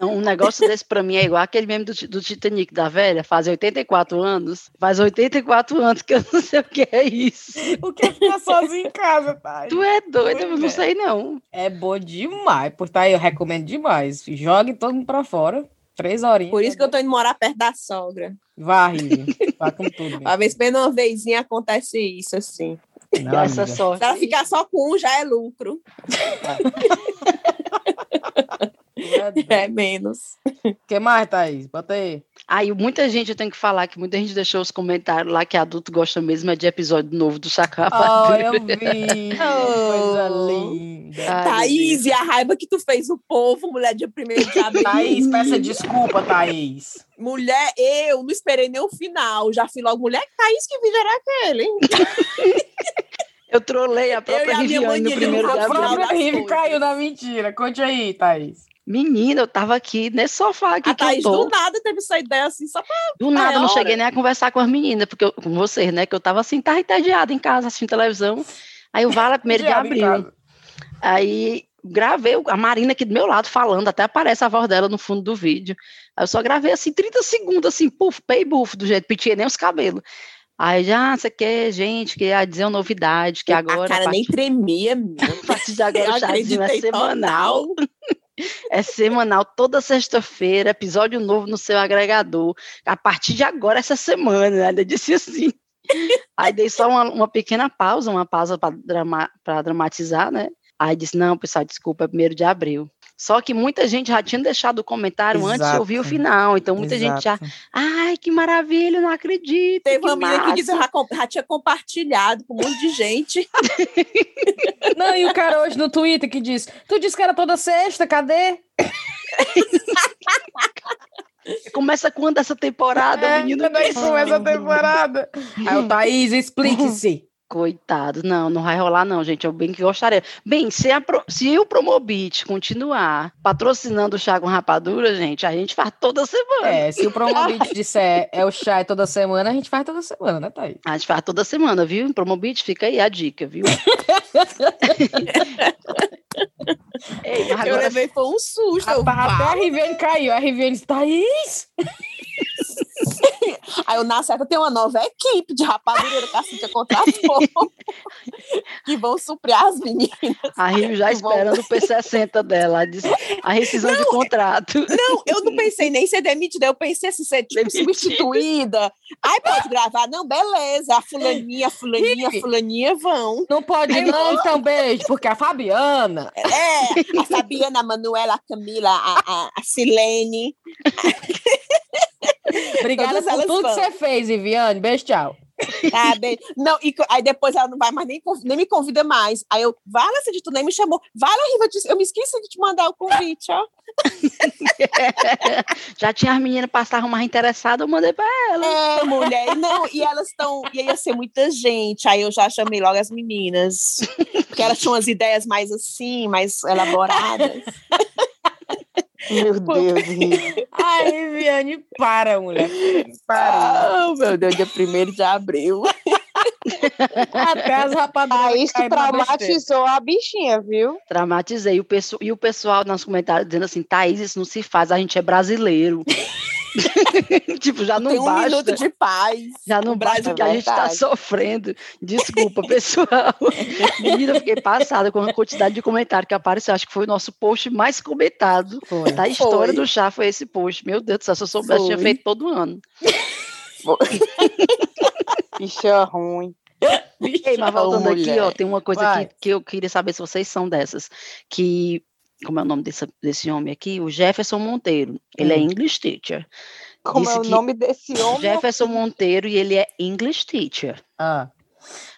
B: Um negócio desse pra mim é igual aquele meme do, do Titanic da velha, faz 84 anos. Faz 84 anos que eu não sei o que é isso.
A: O que é ficar sozinho em casa, tá?
B: Tu é doido, eu não
A: Mulher.
B: sei não.
A: É bom demais. Por tá aí, eu recomendo demais. Jogue todo mundo pra fora. Três horinhas.
D: Por isso que eu tô indo morar perto da sogra.
A: Vá, Rivi. Vá com tudo.
D: Uma vez bem uma vezinha acontece isso, assim.
A: Não,
B: Essa sorte.
D: Se ela ficar só com um, já é lucro. É menos.
A: O que mais, Thaís? Bota aí.
B: Aí muita gente, eu tenho que falar que muita gente deixou os comentários lá que adulto gosta mesmo é de episódio novo do Chacá.
A: Oh, eu vi. Que Coisa
D: Oh.
A: linda.
B: Ai,
D: Thaís, e a raiva que tu fez o povo, mulher de primeiro de abril.
A: Thaís, peça desculpa, Thaís.
D: Mulher, eu não esperei nem o final. Já fui logo, mulher, Thaís, que vídeo era aquele? hein?
B: Eu trolei a própria Riviane no primeiro
A: A própria Rivi caiu na mentira. Conte aí, Thaís.
B: Menina, eu tava aqui nesse sofá aqui
D: A
B: eu
D: Thaís
B: tô.
D: do nada teve essa ideia assim, só pra...
B: Do nada, eu não
D: hora.
B: cheguei nem a conversar com as meninas, porque eu, com vocês, né? Que eu tava assim, tava entediada em casa, assistindo televisão. Aí eu vale primeiro de abril. Aí gravei o- a Marina aqui do meu lado falando, até aparece a voz dela no fundo do vídeo. Aí eu só gravei assim 30 segundos, assim, puf, pay buff, do jeito, pitinha nem os cabelos. Aí já, você quer, gente, queria dizer uma novidade, que agora.
D: a cara
B: a
D: nem
B: partir-
D: tremia, menina.
B: a partir de agora o chazinho é
D: acreditei
B: semanal. É semanal, toda sexta-feira, episódio novo no seu agregador. A partir de agora, essa semana, né? Ainda disse assim. Aí dei só uma, uma pequena pausa, uma pausa para drama, dramatizar, né? Aí disse: não, pessoal, desculpa, é primeiro de abril. Só que muita gente já tinha deixado o comentário antes de
A: Exato.
B: ouvir o final. Então, muita gente já.
A: Exato.
B: Ai, que maravilha, não acredito.
D: Teve
B: que
D: uma menina que disse,
B: massa."
D: já, tinha compartilhado com um monte de gente.
A: Não, e o cara hoje no Twitter que diz: Tu disse que era toda sexta, cadê?
B: Começa quando essa temporada,
A: É,
B: menino?
A: quando é que começa a temporada? Aí o Thaís, explique-se.
B: Coitado, não, não vai rolar não, gente, eu bem que gostaria. Bem, se, a se o Promobit continuar patrocinando o chá com rapadura, gente, a gente faz toda semana.
A: É, se o Promobit disser é o chá toda semana, a gente faz toda semana, né, Thaís?
B: A gente faz toda semana, viu? Promobit, fica aí a dica, viu? Ei, mas
D: Eu
B: agora,
D: levei foi um susto. eu,
A: Até a. Riviane caiu. A Riviane disse, Thaís?
D: Aí eu, na certa, tem uma nova equipe de rapadureira que a Cíntia contratou. que vão suprir as meninas.
B: a Rio já esperando o P60 dela, a rescisão de contrato.
D: Não, eu não pensei nem ser demitida, eu pensei assim, ser tipo, substituída. Aí pode gravar, não, beleza. A fulaninha, a fulaninha, a fulaninha vão.
A: Não pode não, então beijo, porque a Fabiana...
D: É, a Fabiana, a Manuela, a Camila, a, a, a Silene.
A: Obrigada
D: Todas
A: por tudo que
D: vão.
A: você fez, Viviane. Beijo, tchau.
D: Tá, bem. Não, e aí depois ela não vai mais nem, nem me convida mais. Aí eu, vai lá, Cid, tu nem me chamou. Vai lá, Riva, eu disse- eu me esqueci de te mandar o convite, ó.
B: Já tinha as meninas passavam mais interessadas, eu mandei pra ela.
D: É, mulher, não, e elas estão, e aí ia ser muita gente, aí eu já chamei logo as meninas, porque elas tinham as ideias mais assim, mais elaboradas.
B: Meu Deus.
A: Ai, Viviane, para, mulher. Para.
D: Ah, meu Deus, dia 1 de abril.
A: Até as rapaduras
C: Aí isso traumatizou a bichinha, viu?
B: Traumatizei. O pesso- e o pessoal nos comentários dizendo assim, Thaís, isso não se faz, a gente é brasileiro. tipo, já não
D: Tem um
B: basta.
D: minuto de paz.
B: Já não
D: O
B: basta
D: Brasil
B: que a gente está sofrendo. Desculpa, pessoal. Menina, eu fiquei passada com a quantidade de comentário que apareceu. Acho que foi o nosso post mais comentado
A: Foi.
B: da história
D: Foi.
B: do chá. Foi esse post. Meu Deus do céu, se eu soubesse, tinha
D: Foi.
B: feito todo ano.
C: Bicho é ruim.
B: Ei, mas voltando
C: Ô,
B: aqui, ó, tem uma coisa que, que eu queria saber se vocês são dessas. Que, como é o nome desse, desse homem aqui? O Jefferson Monteiro. Ele é
A: Hum.
B: English teacher.
C: Como
B: Disse
C: é o
B: que
C: nome desse homem?
B: Jefferson Monteiro e ele é English teacher.
A: Ah,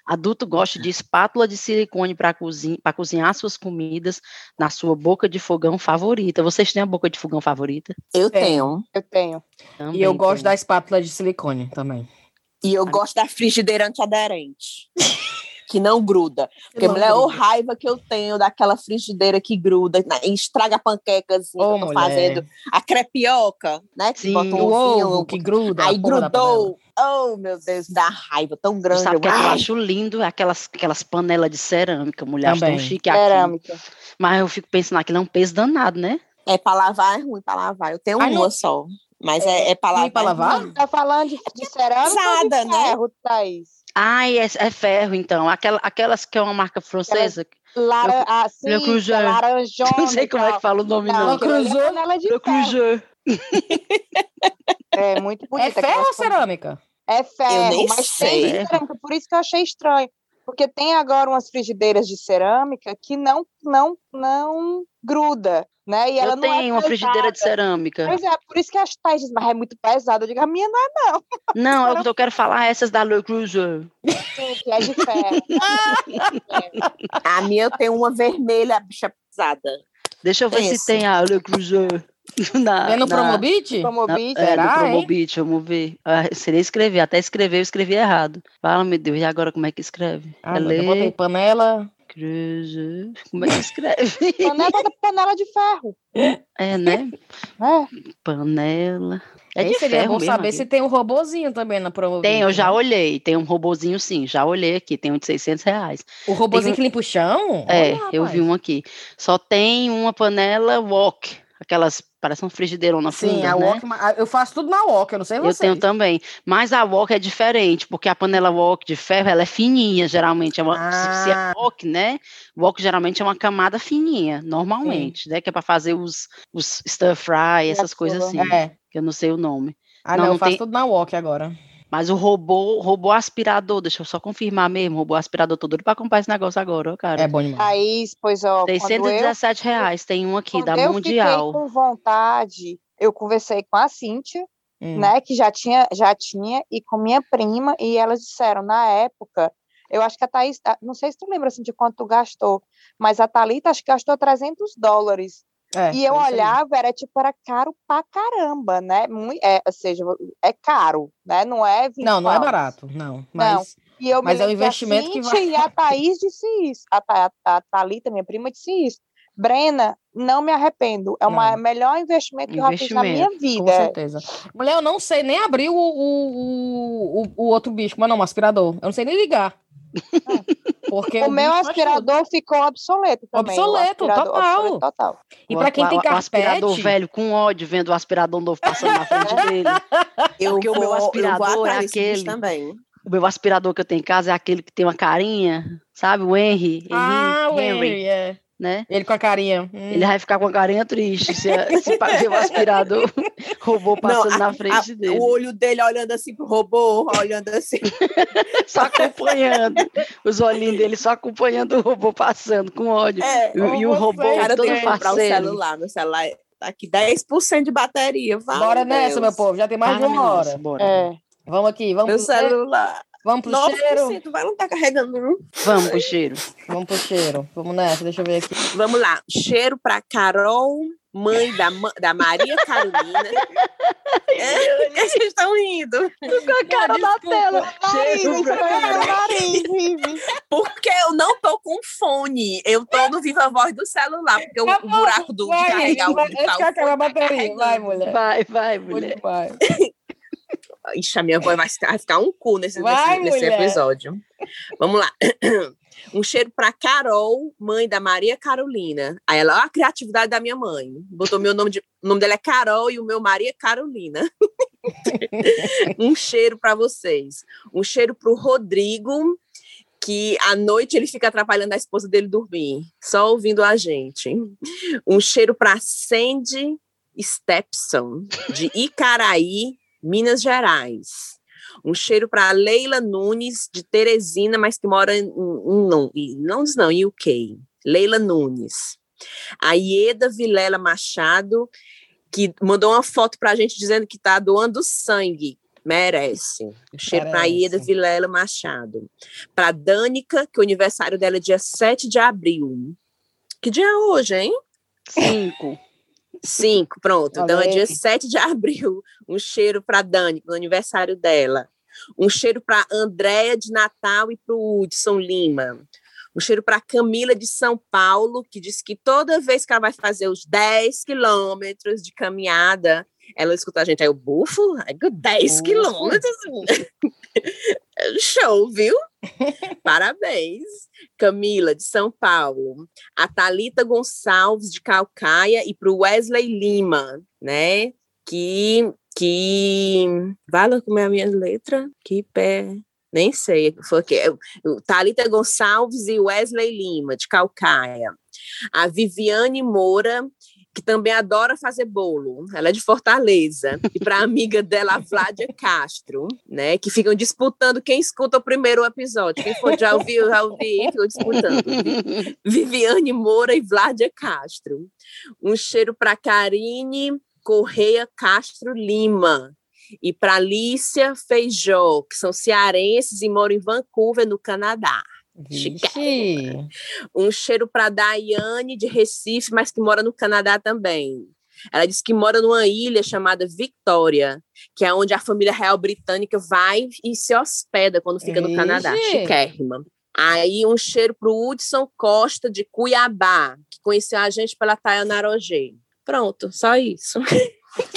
B: Adulto gosta de espátula de silicone para cozinha, para cozinhar suas comidas na sua boca de fogão favorita. Vocês têm a boca de fogão favorita?
D: Eu tenho.
C: Eu tenho.
B: Também
A: e eu gosto
B: tenho.
A: da espátula de silicone também.
D: E eu gosto da frigideira antiaderente. que não gruda. Porque,
A: não
D: mulher,
A: gruda.
D: raiva que eu tenho daquela frigideira que gruda na- e estraga a panquecas
A: Ô,
D: que eu tô
A: mulher.
D: fazendo. A crepioca, né? Que
B: Sim,
D: bota um
A: o ovo que gruda.
D: Aí grudou. Oh, meu Deus, dá raiva tão grande.
B: sabe o que, é eu acho lindo? Aquelas, aquelas panelas de cerâmica, mulher, acho tão chique aqui.
C: Cerâmica.
B: Mas eu fico pensando, aquilo é um peso danado, né?
D: É pra lavar, é ruim pra lavar. Eu tenho
A: Ai,
D: uma
A: não-
D: só. Mas é, é pra lavar.
A: Ruim pra
D: é
A: lavar?
D: ruim.
C: Tá falando de, de cerâmica ou
D: pesada,
C: de
D: né?
C: ferro, Thaís?
B: Ai, é, é ferro, então. Aquela, aquelas que é uma marca francesa.
C: Lara... Ah, sim,
B: Le
C: é
B: Creuset.
C: laranjona
B: Não sei como é que fala o nome,
C: Não,
B: não.
C: é
A: Creuset.
B: Le. Creuset.
C: É muito bonita.
A: É ferro ou cerâmica?
C: É ferro,
D: nem
C: mas
D: sei.
C: tem cerâmica, por isso que eu achei estranho. Porque tem agora umas frigideiras de cerâmica que não não não gruda, né? E ela
B: Eu
C: não é
B: tenho uma frigideira de cerâmica.
C: Pois é, por isso que as Thais dizem, mas é muito pesada. Eu digo, a minha não é
B: Não, eu, eu quero falar essas da Le Creuset.
C: assim, que é de ferro.
D: A minha eu tenho uma vermelha, bicha pesada.
B: Deixa eu ver
D: Esse.
B: se tem a Le Creuset. Na,
A: É no
B: na-
A: Promobit?
C: Promobit.
B: É,
A: Será,
B: no
A: hein?
B: Promobit, vamos ver. Ah, seria escrever, até escrever, eu escrevi errado. Fala, meu Deus, e agora como é que escreve?
A: Ah,
B: é
A: eu botei panela.
B: Como é que escreve?
C: Panela da panela de ferro.
B: é, né?
C: né?
B: Panela. É de
A: seria
B: ferro
A: bom
B: mesmo
A: saber
B: aqui.
A: se tem um robozinho também na Promobit.
B: Tem, eu já
A: né?
B: olhei. Tem um robozinho sim, já olhei aqui. Tem um de 600 reais.
A: O robozinho
B: um-
A: que limpa o chão?
B: É,
A: Olha,
B: eu vi um aqui. Só tem uma panela wok. Aquelas, parece uma frigideirona
A: Sim,
B: funda,
A: a
B: né?
A: wok, eu faço tudo na wok, eu não sei
B: Eu
A: vocês.
B: tenho também. Mas a wok é diferente, porque a panela wok de ferro, ela é fininha, geralmente. É uma, se, se é
A: Ah.
B: wok, né? Wok geralmente é uma camada fininha, normalmente, né? Que é para fazer os, os stir fry, essas coisas assim.
A: É.
B: que eu não sei o nome.
A: Ah,
B: Não,
A: não,
B: não
A: eu faço
B: tem-
A: tudo na wok agora.
B: Mas o robô, robô aspirador, deixa eu só confirmar mesmo, robô aspirador, tô doido pra comprar esse negócio agora, ó, cara.
A: É bom demais.
C: Thaís, pois ó, quando eu
B: 617 reais, tem um aqui,
C: Quando
B: da
C: eu
B: Mundial.
C: fiquei com vontade, eu conversei com a Cíntia,
A: Hum.
C: né, que já tinha, já tinha, e com minha prima, e elas disseram, na época, eu acho que a Thaís, não sei se tu lembra, assim, de quanto tu gastou, mas a Thalita acho que gastou 300 dólares,
A: É,
C: e eu
A: aí.
C: olhava, era tipo, era caro pra caramba, né, Mui- é, ou seja, é caro, né, não é 20
A: Não, não é barato, não. Mas
C: eu
A: Mas é um
C: lembro que a
A: investimento que vai-
C: E a Thaís disse isso. A, Tha- a, Thalita, minha prima, disse isso. Brena, não me arrependo. É o
A: Não.
C: melhor investimento que eu já fiz na minha
A: com
C: vida.
A: certeza. Mulher, eu não sei nem abrir o, o, o, o- outro bicho, mas não, o aspirador. Eu não sei nem ligar. Porque
C: O meu
A: tudo.
C: aspirador ficou obsoleto também. o
A: Obsoleto, total.
C: obsoleto total.
A: E
B: O-
A: pra quem
B: o-
A: tem
B: o aspirador
A: carpete,
B: velho com ódio vendo o aspirador novo passando na frente dele.
D: Eu
B: Porque o meu
D: vou, eu vou
B: aspirador é aquele.
D: também.
B: O meu aspirador que eu tenho em casa é aquele que tem uma carinha, sabe? O Henry.
A: ah, o
B: Henry,
A: Henry, é.
B: Né?
A: Ele com a carinha. hum.
B: Ele vai ficar com a carinha triste se, se ver o aspirador robô passando
D: a-
B: na
D: a-
B: frente dele.
D: O olho dele olhando assim pro robô, olhando assim.
B: Só acompanhando. Os olhinhos dele só acompanhando o robô passando com ódio.
D: É,
B: E, e o robô
D: cara,
B: todo parceiro.
D: celular. Meu celular tá aqui 10% de bateria. Vai,
A: Bora nessa, meu povo. Já tem mais de
B: Ah,
A: uma
B: nossa,
A: hora.
B: bora.
C: É.
A: Vamos aqui, vamos
D: Meu
A: pro cheiro.
D: celular.
A: Vamos pro cheiro.
D: 9% vai não tá carregando. não.
B: Vamos pro cheiro.
A: Vamos pro cheiro. Vamos nessa, deixa eu ver aqui.
D: Vamos lá. Cheiro pra Carol, mãe da, da Maria Carolina. é, que vocês estão rindo.
B: Com a cara na
A: desculpa.
B: tela. Cheiro pra.
D: Porque eu não tô com fone. Eu tô no Viva Voz do celular. Porque o, o buraco do, de
A: Vai,
D: carregar o
A: vai, que acabe a bateria. Vai, mulher.
B: Vai, vai,
A: Vai,
B: mulher.
A: vai.
D: Ixi, a minha voz vai ficar, vai ficar um cu nesse,
A: Vai,
D: nesse, nesse episódio. Vamos lá. Um cheiro para Carol, mãe da Maria Carolina. Aí ela, ó, a criatividade da minha mãe. Botou meu nome de. O nome dela é Carol e o meu Maria Carolina. um cheiro para vocês. Um cheiro para o Rodrigo, que à noite ele fica atrapalhando a esposa dele dormir, só ouvindo a gente. Um cheiro para Sandy Stepson, de Icaraí, Minas Gerais. Um cheiro para Leila Nunes, de Teresina, mas que mora em, em, não, não diz não, em UK. Leila Nunes. A Ieda Vilela Machado, que mandou uma foto para a gente dizendo que está doando sangue. Merece. Um cheiro para Ieda Vilela Machado. Para Dânica, que o aniversário dela é dia 7 de abril. Que dia é hoje, hein?
B: Cinco.
D: Cinco, pronto. Então é dia 7 de abril. Um cheiro para Dani, no aniversário dela. Um cheiro para Andréia de Natal e para o Hudson Lima. Um cheiro para Camila de São Paulo, que diz que toda vez que ela vai fazer os 10 quilômetros de caminhada, ela escuta a gente, aí o bufo, aí 10 quilômetros. Show, viu? Parabéns. Camila, de São Paulo. A Talita Gonçalves, de Calcaia, e para o Wesley Lima, né? Que. que... Vai como é a minha letra? Que pé. Nem sei. Foi que Talita Gonçalves e Wesley Lima, de Calcaia. A Viviane Moura que também adora fazer bolo. Ela é de Fortaleza. E para a amiga dela, a Vládia Castro, né? Que ficam disputando quem escuta o primeiro episódio. Quem for já ouviu, já ouvi, ficam disputando. Viviane Moura e Vládia Castro. Um cheiro para Karine Correia Castro Lima. E para Lícia Feijó, que são cearenses e moram em Vancouver, no Canadá.
A: Vixe.
D: Um cheiro para Daiane de Recife, mas que mora no Canadá também. Ela disse que mora numa ilha chamada Victoria, que é onde a família real britânica vai e se hospeda quando fica no Canadá. Chiquérrima. Aí um cheiro para o Hudson Costa de Cuiabá, que conheceu a gente pela Taia Narogê. Pronto, só isso.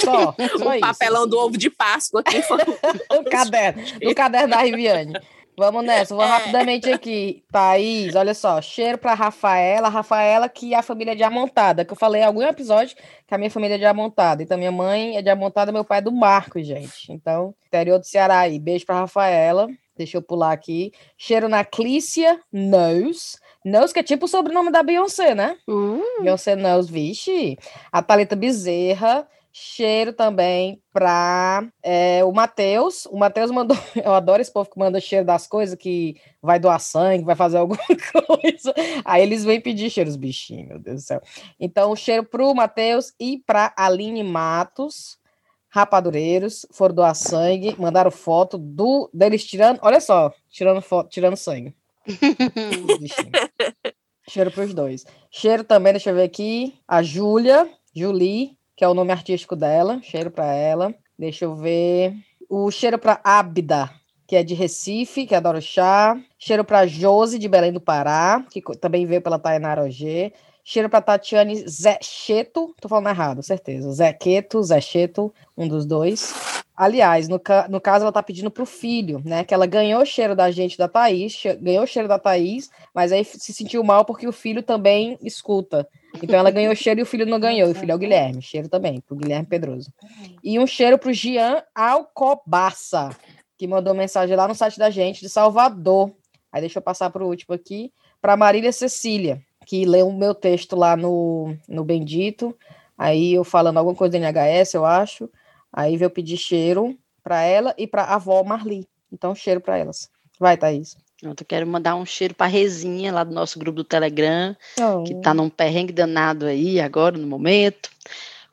A: Só, só
D: o papelão
A: isso.
D: do ovo de Páscoa aqui. Foi...
A: o caderno, o caderno da Riviane. Vamos nessa, vou rapidamente aqui. Thaís, olha só, cheiro para Rafaela, Rafaela que é a família é de Amontada, que eu falei em algum episódio que a minha família é de Amontada. Então, minha mãe é de Amontada, meu pai é do Marcos, gente. Então, interior do Ceará aí. Beijo para Rafaela. Deixa eu pular aqui. Cheiro na Clícia Nose. Nose, que é tipo o sobrenome da Beyoncé, né?
B: Uh.
A: Beyoncé Nose, vixe. A Thalita Bezerra cheiro também para é, o Matheus. O Matheus mandou. Eu adoro esse povo que manda cheiro das coisas, que vai doar sangue, vai fazer alguma coisa. Aí eles vêm pedir cheiro, os bichinhos, meu Deus do céu. Então, o cheiro para o Matheus e para Aline Matos. Rapadureiros foram doar sangue, mandaram foto do deles tirando, olha só, tirando foto, tirando sangue. Cheiro para os dois. Cheiro também, deixa eu ver aqui, a Júlia, Julie, que é o nome artístico dela. Cheiro para ela. Deixa eu ver. O cheiro para Abda, que é de Recife, que adora chá. Cheiro para Josi, de Belém do Pará, que também veio pela Tainara OG. Cheiro para Tatiane Zecheto, tô falando errado, certeza. Zequeto, Zecheto, um dos dois. Aliás, no, ca no caso, ela tá pedindo pro filho, né? Que ela ganhou o cheiro da gente da Thaís, ganhou o cheiro da Thaís, mas aí se sentiu mal porque o filho também escuta. Então ela ganhou o cheiro e o filho não ganhou. O filho é o Guilherme. Cheiro também, pro Guilherme Pedroso. E um cheiro pro Gian Alcobaça, que mandou mensagem lá no site da gente, de Salvador. Aí deixa eu passar pro último aqui. Para Marília Cecília, que leu o meu texto lá no, no Bendito. Aí eu falando alguma coisa do NHS, eu acho. Aí veio pedir cheiro para ela e para a avó Marli. Então, cheiro para elas. Vai, Thaís.
B: Eu quero mandar um cheiro para Rezinha, lá do nosso grupo do Telegram, oh. que tá num perrengue danado aí agora, no momento.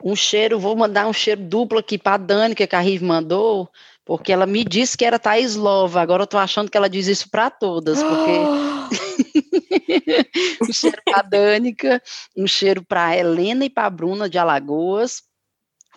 B: Um cheiro, vou mandar um cheiro duplo aqui para a Dani, que a Rive mandou, porque ela me disse que era Thaís Lova. Agora eu tô achando que ela diz isso para todas, porque. um cheiro para a Dânica, um cheiro para Helena e para a Bruna de Alagoas,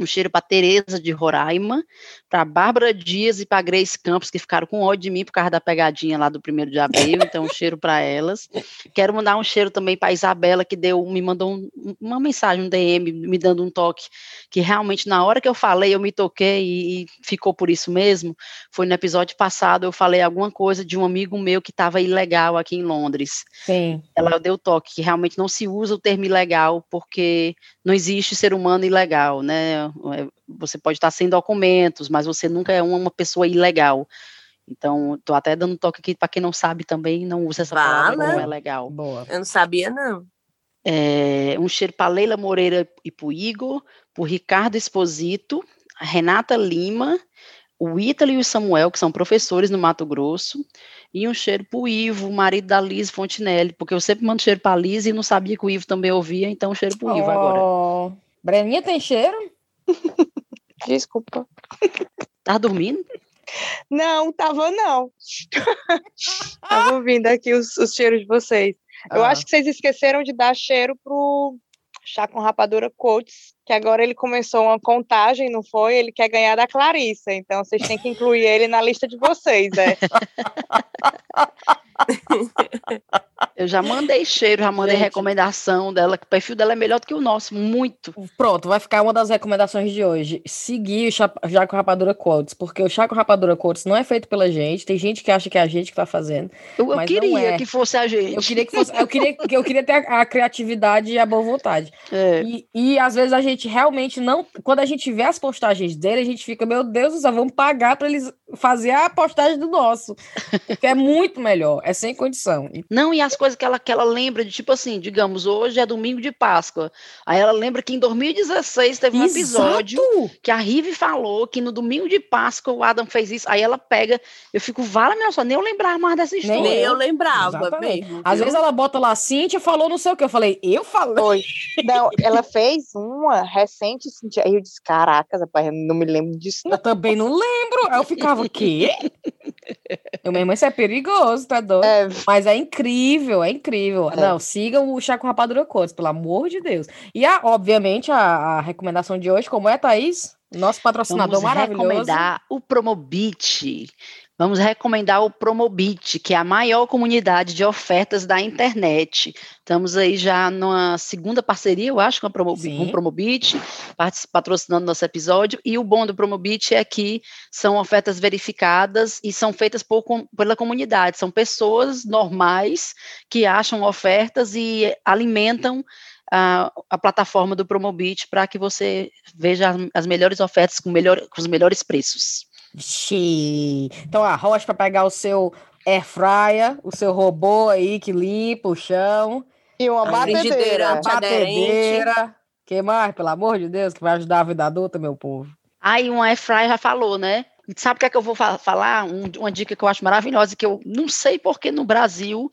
B: um cheiro para Tereza de Roraima, para Bárbara Dias e para Grace Campos, que ficaram com ódio de mim por causa da pegadinha lá do primeiro de abril, então um cheiro para elas. Quero mandar um cheiro também para Isabela, que deu, me mandou um, uma mensagem, um DM, me dando um toque, que realmente na hora que eu falei, eu me toquei e, e ficou por isso mesmo. Foi no episódio passado, eu falei alguma coisa de um amigo meu que estava ilegal aqui em Londres.
A: Sim.
B: Ela deu toque, que realmente não se usa o termo ilegal, porque não existe ser humano ilegal, né? É, você pode estar sem documentos, mas você nunca é uma pessoa ilegal. Então, estou até dando toque aqui para quem não sabe também, não usa essa palavra, não é legal.
D: Boa. Eu não sabia, não.
B: É, um cheiro para Leila Moreira e para o Igor, para Ricardo Esposito, Renata Lima, o Ítalo e o Samuel, que são professores no Mato Grosso, e um cheiro para o Ivo, marido da Liz Fontinelli, porque eu sempre mando cheiro para a Liz e não sabia que o Ivo também ouvia, então cheiro para o oh, Ivo agora.
A: Breninha tem cheiro?
C: Desculpa.
B: Tá dormindo?
C: Não, tava não. tava ouvindo aqui os, os cheiros de vocês. Eu ah. acho que vocês esqueceram de dar cheiro pro Chá com Rapadura Quotes, que agora ele começou uma contagem, não foi? Ele quer ganhar da Clarissa, então vocês têm que incluir ele na lista de vocês, é.
B: Eu já mandei cheiro, já mandei Gente. recomendação dela, que o perfil dela é melhor do que o nosso, muito.
A: Pronto, vai ficar uma das recomendações de hoje. Seguir o chá, com Rapadura Quotes, porque o Chá com Rapadura Quotes não é feito pela gente, tem gente que acha que é a gente que tá fazendo.
B: Eu, eu queria é. que fosse a gente.
A: Eu queria que fosse, eu queria, eu queria ter a, a criatividade e a boa vontade. É. E, e às vezes a gente realmente não, quando a gente vê as postagens dele, a gente fica, meu Deus do céu, vamos pagar para eles fazer a postagem do nosso, que é muito melhor, é sem condição.
B: Não, e as coisas que ela, que ela lembra de, tipo assim, digamos, hoje é domingo de Páscoa. Aí ela lembra que em 2016 teve um Exato. episódio que a Rive falou que no domingo de Páscoa o Adam fez isso. Aí ela pega, eu fico, vala minha só, nem eu lembrava mais dessa história.
D: Nem eu lembrava mesmo.
A: Às vezes ela bota lá, Cíntia falou não sei o que. Eu falei, eu falei.
C: Não, ela fez uma recente, Cíntia. Aí eu disse, caracas, rapaz, não me lembro disso.
A: Não. Eu também não lembro. Aí eu ficava, o quê? Eu mesmo, isso é perigoso, tá doido? É. Mas é incrível, é incrível. É. Não, sigam o Chá com Rapadura Cores, pelo amor de Deus. E, a, obviamente, a, a recomendação de hoje, como é, Thaís? Nosso patrocinador
B: Vamos
A: maravilhoso.
B: recomendar o Promobit. Vamos recomendar o Promobit, que é a maior comunidade de ofertas da internet. Estamos aí já numa segunda parceria, eu acho, com, a Promobit, com o Promobit, patrocinando nosso episódio. E o bom do Promobit é que são ofertas verificadas e são feitas por, pela comunidade. São pessoas normais que acham ofertas e alimentam a, a, plataforma do Promobit para que você veja as, as melhores ofertas com, melhor, com os melhores preços.
A: Xiii. Então arroz para pegar o seu air fryer, o seu robô aí que limpa o chão.
C: E uma batedeira.
A: Uma batedeira. que mais, pelo amor de Deus, que vai ajudar a vida adulta, meu povo.
B: Aí um air fryer já falou, né? Sabe o que é que eu vou falar? Um, uma dica que eu acho maravilhosa, que eu não sei porque no Brasil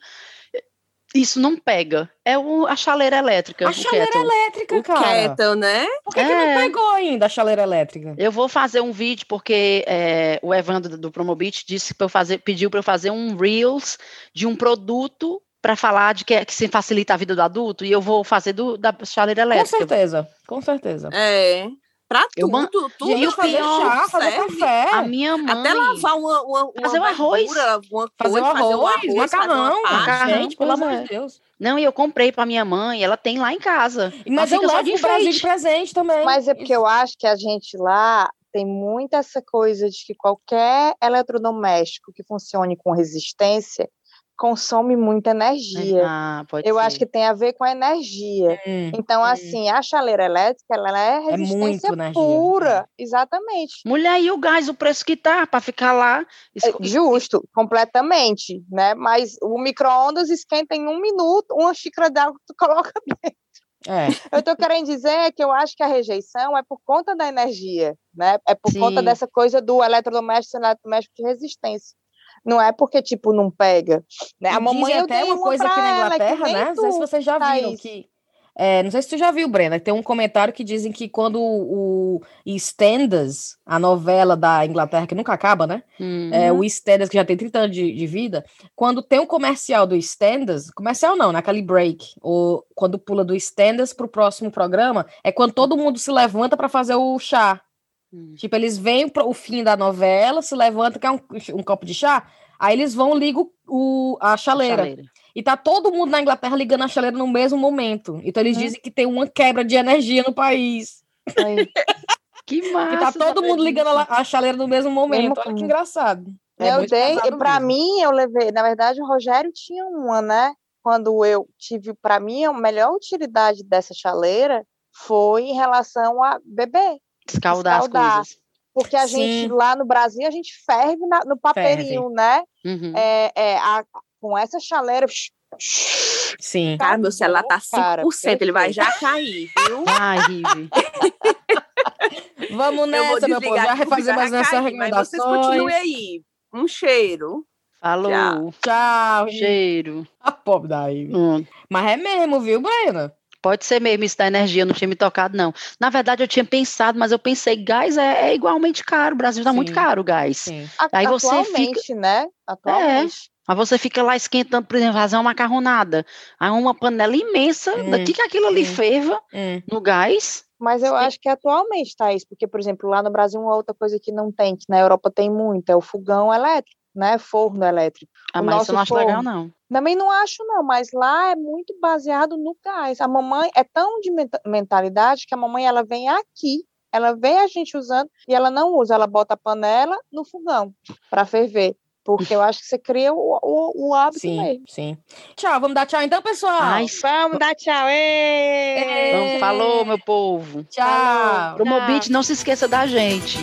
B: isso não pega. É o, a chaleira elétrica.
A: A chaleira kettle. elétrica, cara. O
D: kettle, né?
A: Por que, é. que, não é. pegou ainda a chaleira elétrica?
B: Eu vou fazer um vídeo, porque é, o Evandro do Promobit disse para eu fazer, pediu para eu fazer um Reels de um produto para falar de que, que se facilita a vida do adulto, e eu vou fazer do, da chaleira elétrica.
A: Com certeza, com certeza.
D: É. Pra
B: eu
D: tudo, tudo.
A: E fazer chá, fazer café.
B: A minha mãe.
D: Até lavar uma, uma, uma
B: fazer um arroz.
A: Alguma fazer, um arroz, fazer um arroz, macarrão. macarrão gente, pelo amor de é. Deus.
B: Não, e eu comprei para minha mãe, ela tem lá em casa.
A: Mas eu levo o Brasil de presente também.
C: Mas é porque eu acho que a gente lá tem muito essa coisa de que qualquer eletrodoméstico que funcione com resistência, consome muita energia.
B: Ah,
C: eu
B: ser.
C: acho que tem a ver com a energia. Hum, então, hum. assim, a chaleira elétrica, ela é, é resistência é pura. Exatamente.
B: Mulher, e o gás, o preço que tá para ficar lá?
C: É justo, completamente, né? Mas o micro-ondas esquenta em um minuto, uma xícara d'água tu coloca dentro.
A: É.
C: Eu estou querendo dizer que eu acho que a rejeição é por conta da energia, né? É por Sim. conta dessa coisa do eletrodoméstico, eletrodoméstico de resistência. Não é porque, tipo, não pega. Né? A mamãe
A: até uma coisa aqui na Inglaterra, né? Não sei se vocês já viram que É, não sei se tu já viu, Brena, tem um comentário que dizem que quando o, o EastEnders, a novela da Inglaterra, que nunca acaba, né?
B: Uhum.
A: É, o EastEnders, que já tem 30 anos de, de vida, quando tem um comercial do EastEnders, comercial não, naquele break, ou quando pula do EastEnders pro próximo programa, é quando todo mundo se levanta para fazer o chá.
B: Hum.
A: Tipo, eles vêm pro o fim da novela, se levantam, quer um, um copo de chá, aí eles vão, ligam o, a chaleira.
B: Chaleira.
A: E tá todo mundo na Inglaterra ligando a chaleira no mesmo momento. Então eles
B: Uhum.
A: dizem que tem uma quebra de energia no país.
B: Aí. Que massa.
A: Que tá todo mundo ligando a, a chaleira no mesmo momento. Olha que engraçado. É
C: eu dei, para
A: mesmo.
C: mim, eu levei. Na verdade, o Rogério tinha uma, né? Quando eu tive, para mim, a melhor utilidade dessa chaleira foi em relação a beber.
B: Escaldar,
C: escaldar.
B: as coisas.
C: Porque a
A: Sim.
C: gente, lá no Brasil, a gente ferve na- no papeirinho, né?
B: Uhum.
C: É, é, a- com essa chaleira.
A: Sim.
D: Cara, meu celular tá
C: Cara,
D: 5%, ele vai já cair, viu?
B: Ai, Rive.
A: Vamos
D: eu vou
A: nessa, meu povo.
D: desligar
A: Já refazer mais nossas
D: cair, Mas vocês continuem
A: recomendações.
D: aí. Um cheiro.
B: Falou.
D: Tchau.
A: Tchau.
B: Cheiro.
A: A pobre daí.
B: Hum.
A: Mas é mesmo, viu, Brena?
B: Pode ser mesmo isso da energia, eu não tinha me tocado, não. Na verdade, eu tinha pensado, mas eu pensei, gás é, é igualmente caro. O Brasil tá muito caro, o gás.
A: Sim.
B: Aí você
C: atualmente, né? Atualmente.
B: Mas você fica lá esquentando, por exemplo, fazer uma macarronada. Aí uma panela imensa,
A: Hum,
B: daqui que aquilo ali
A: sim.
B: ferva
A: Hum.
B: no gás.
C: Mas eu
B: Sim.
C: acho que atualmente tá isso, porque, por exemplo, lá no Brasil, uma outra coisa que não tem, que na Europa tem muito, é o fogão elétrico, né? Forno elétrico.
B: Ah,
C: O
B: mas isso eu não
C: nosso
B: acho legal,
C: forno.
B: não.
C: Também não acho, não, mas lá é muito baseado no gás. A mamãe é tão de menta- mentalidade que a mamãe ela vem aqui, ela vê a gente usando e ela não usa, ela bota a panela no fogão para ferver. Porque eu acho que você cria o, o, o hábito
A: Sim,
C: mesmo.
A: sim. Tchau, vamos dar tchau então, pessoal.
B: Ai,
C: Vamos dar tchau.
B: Então, falou, meu povo.
A: tchau.
B: Promobit, não se esqueça da gente.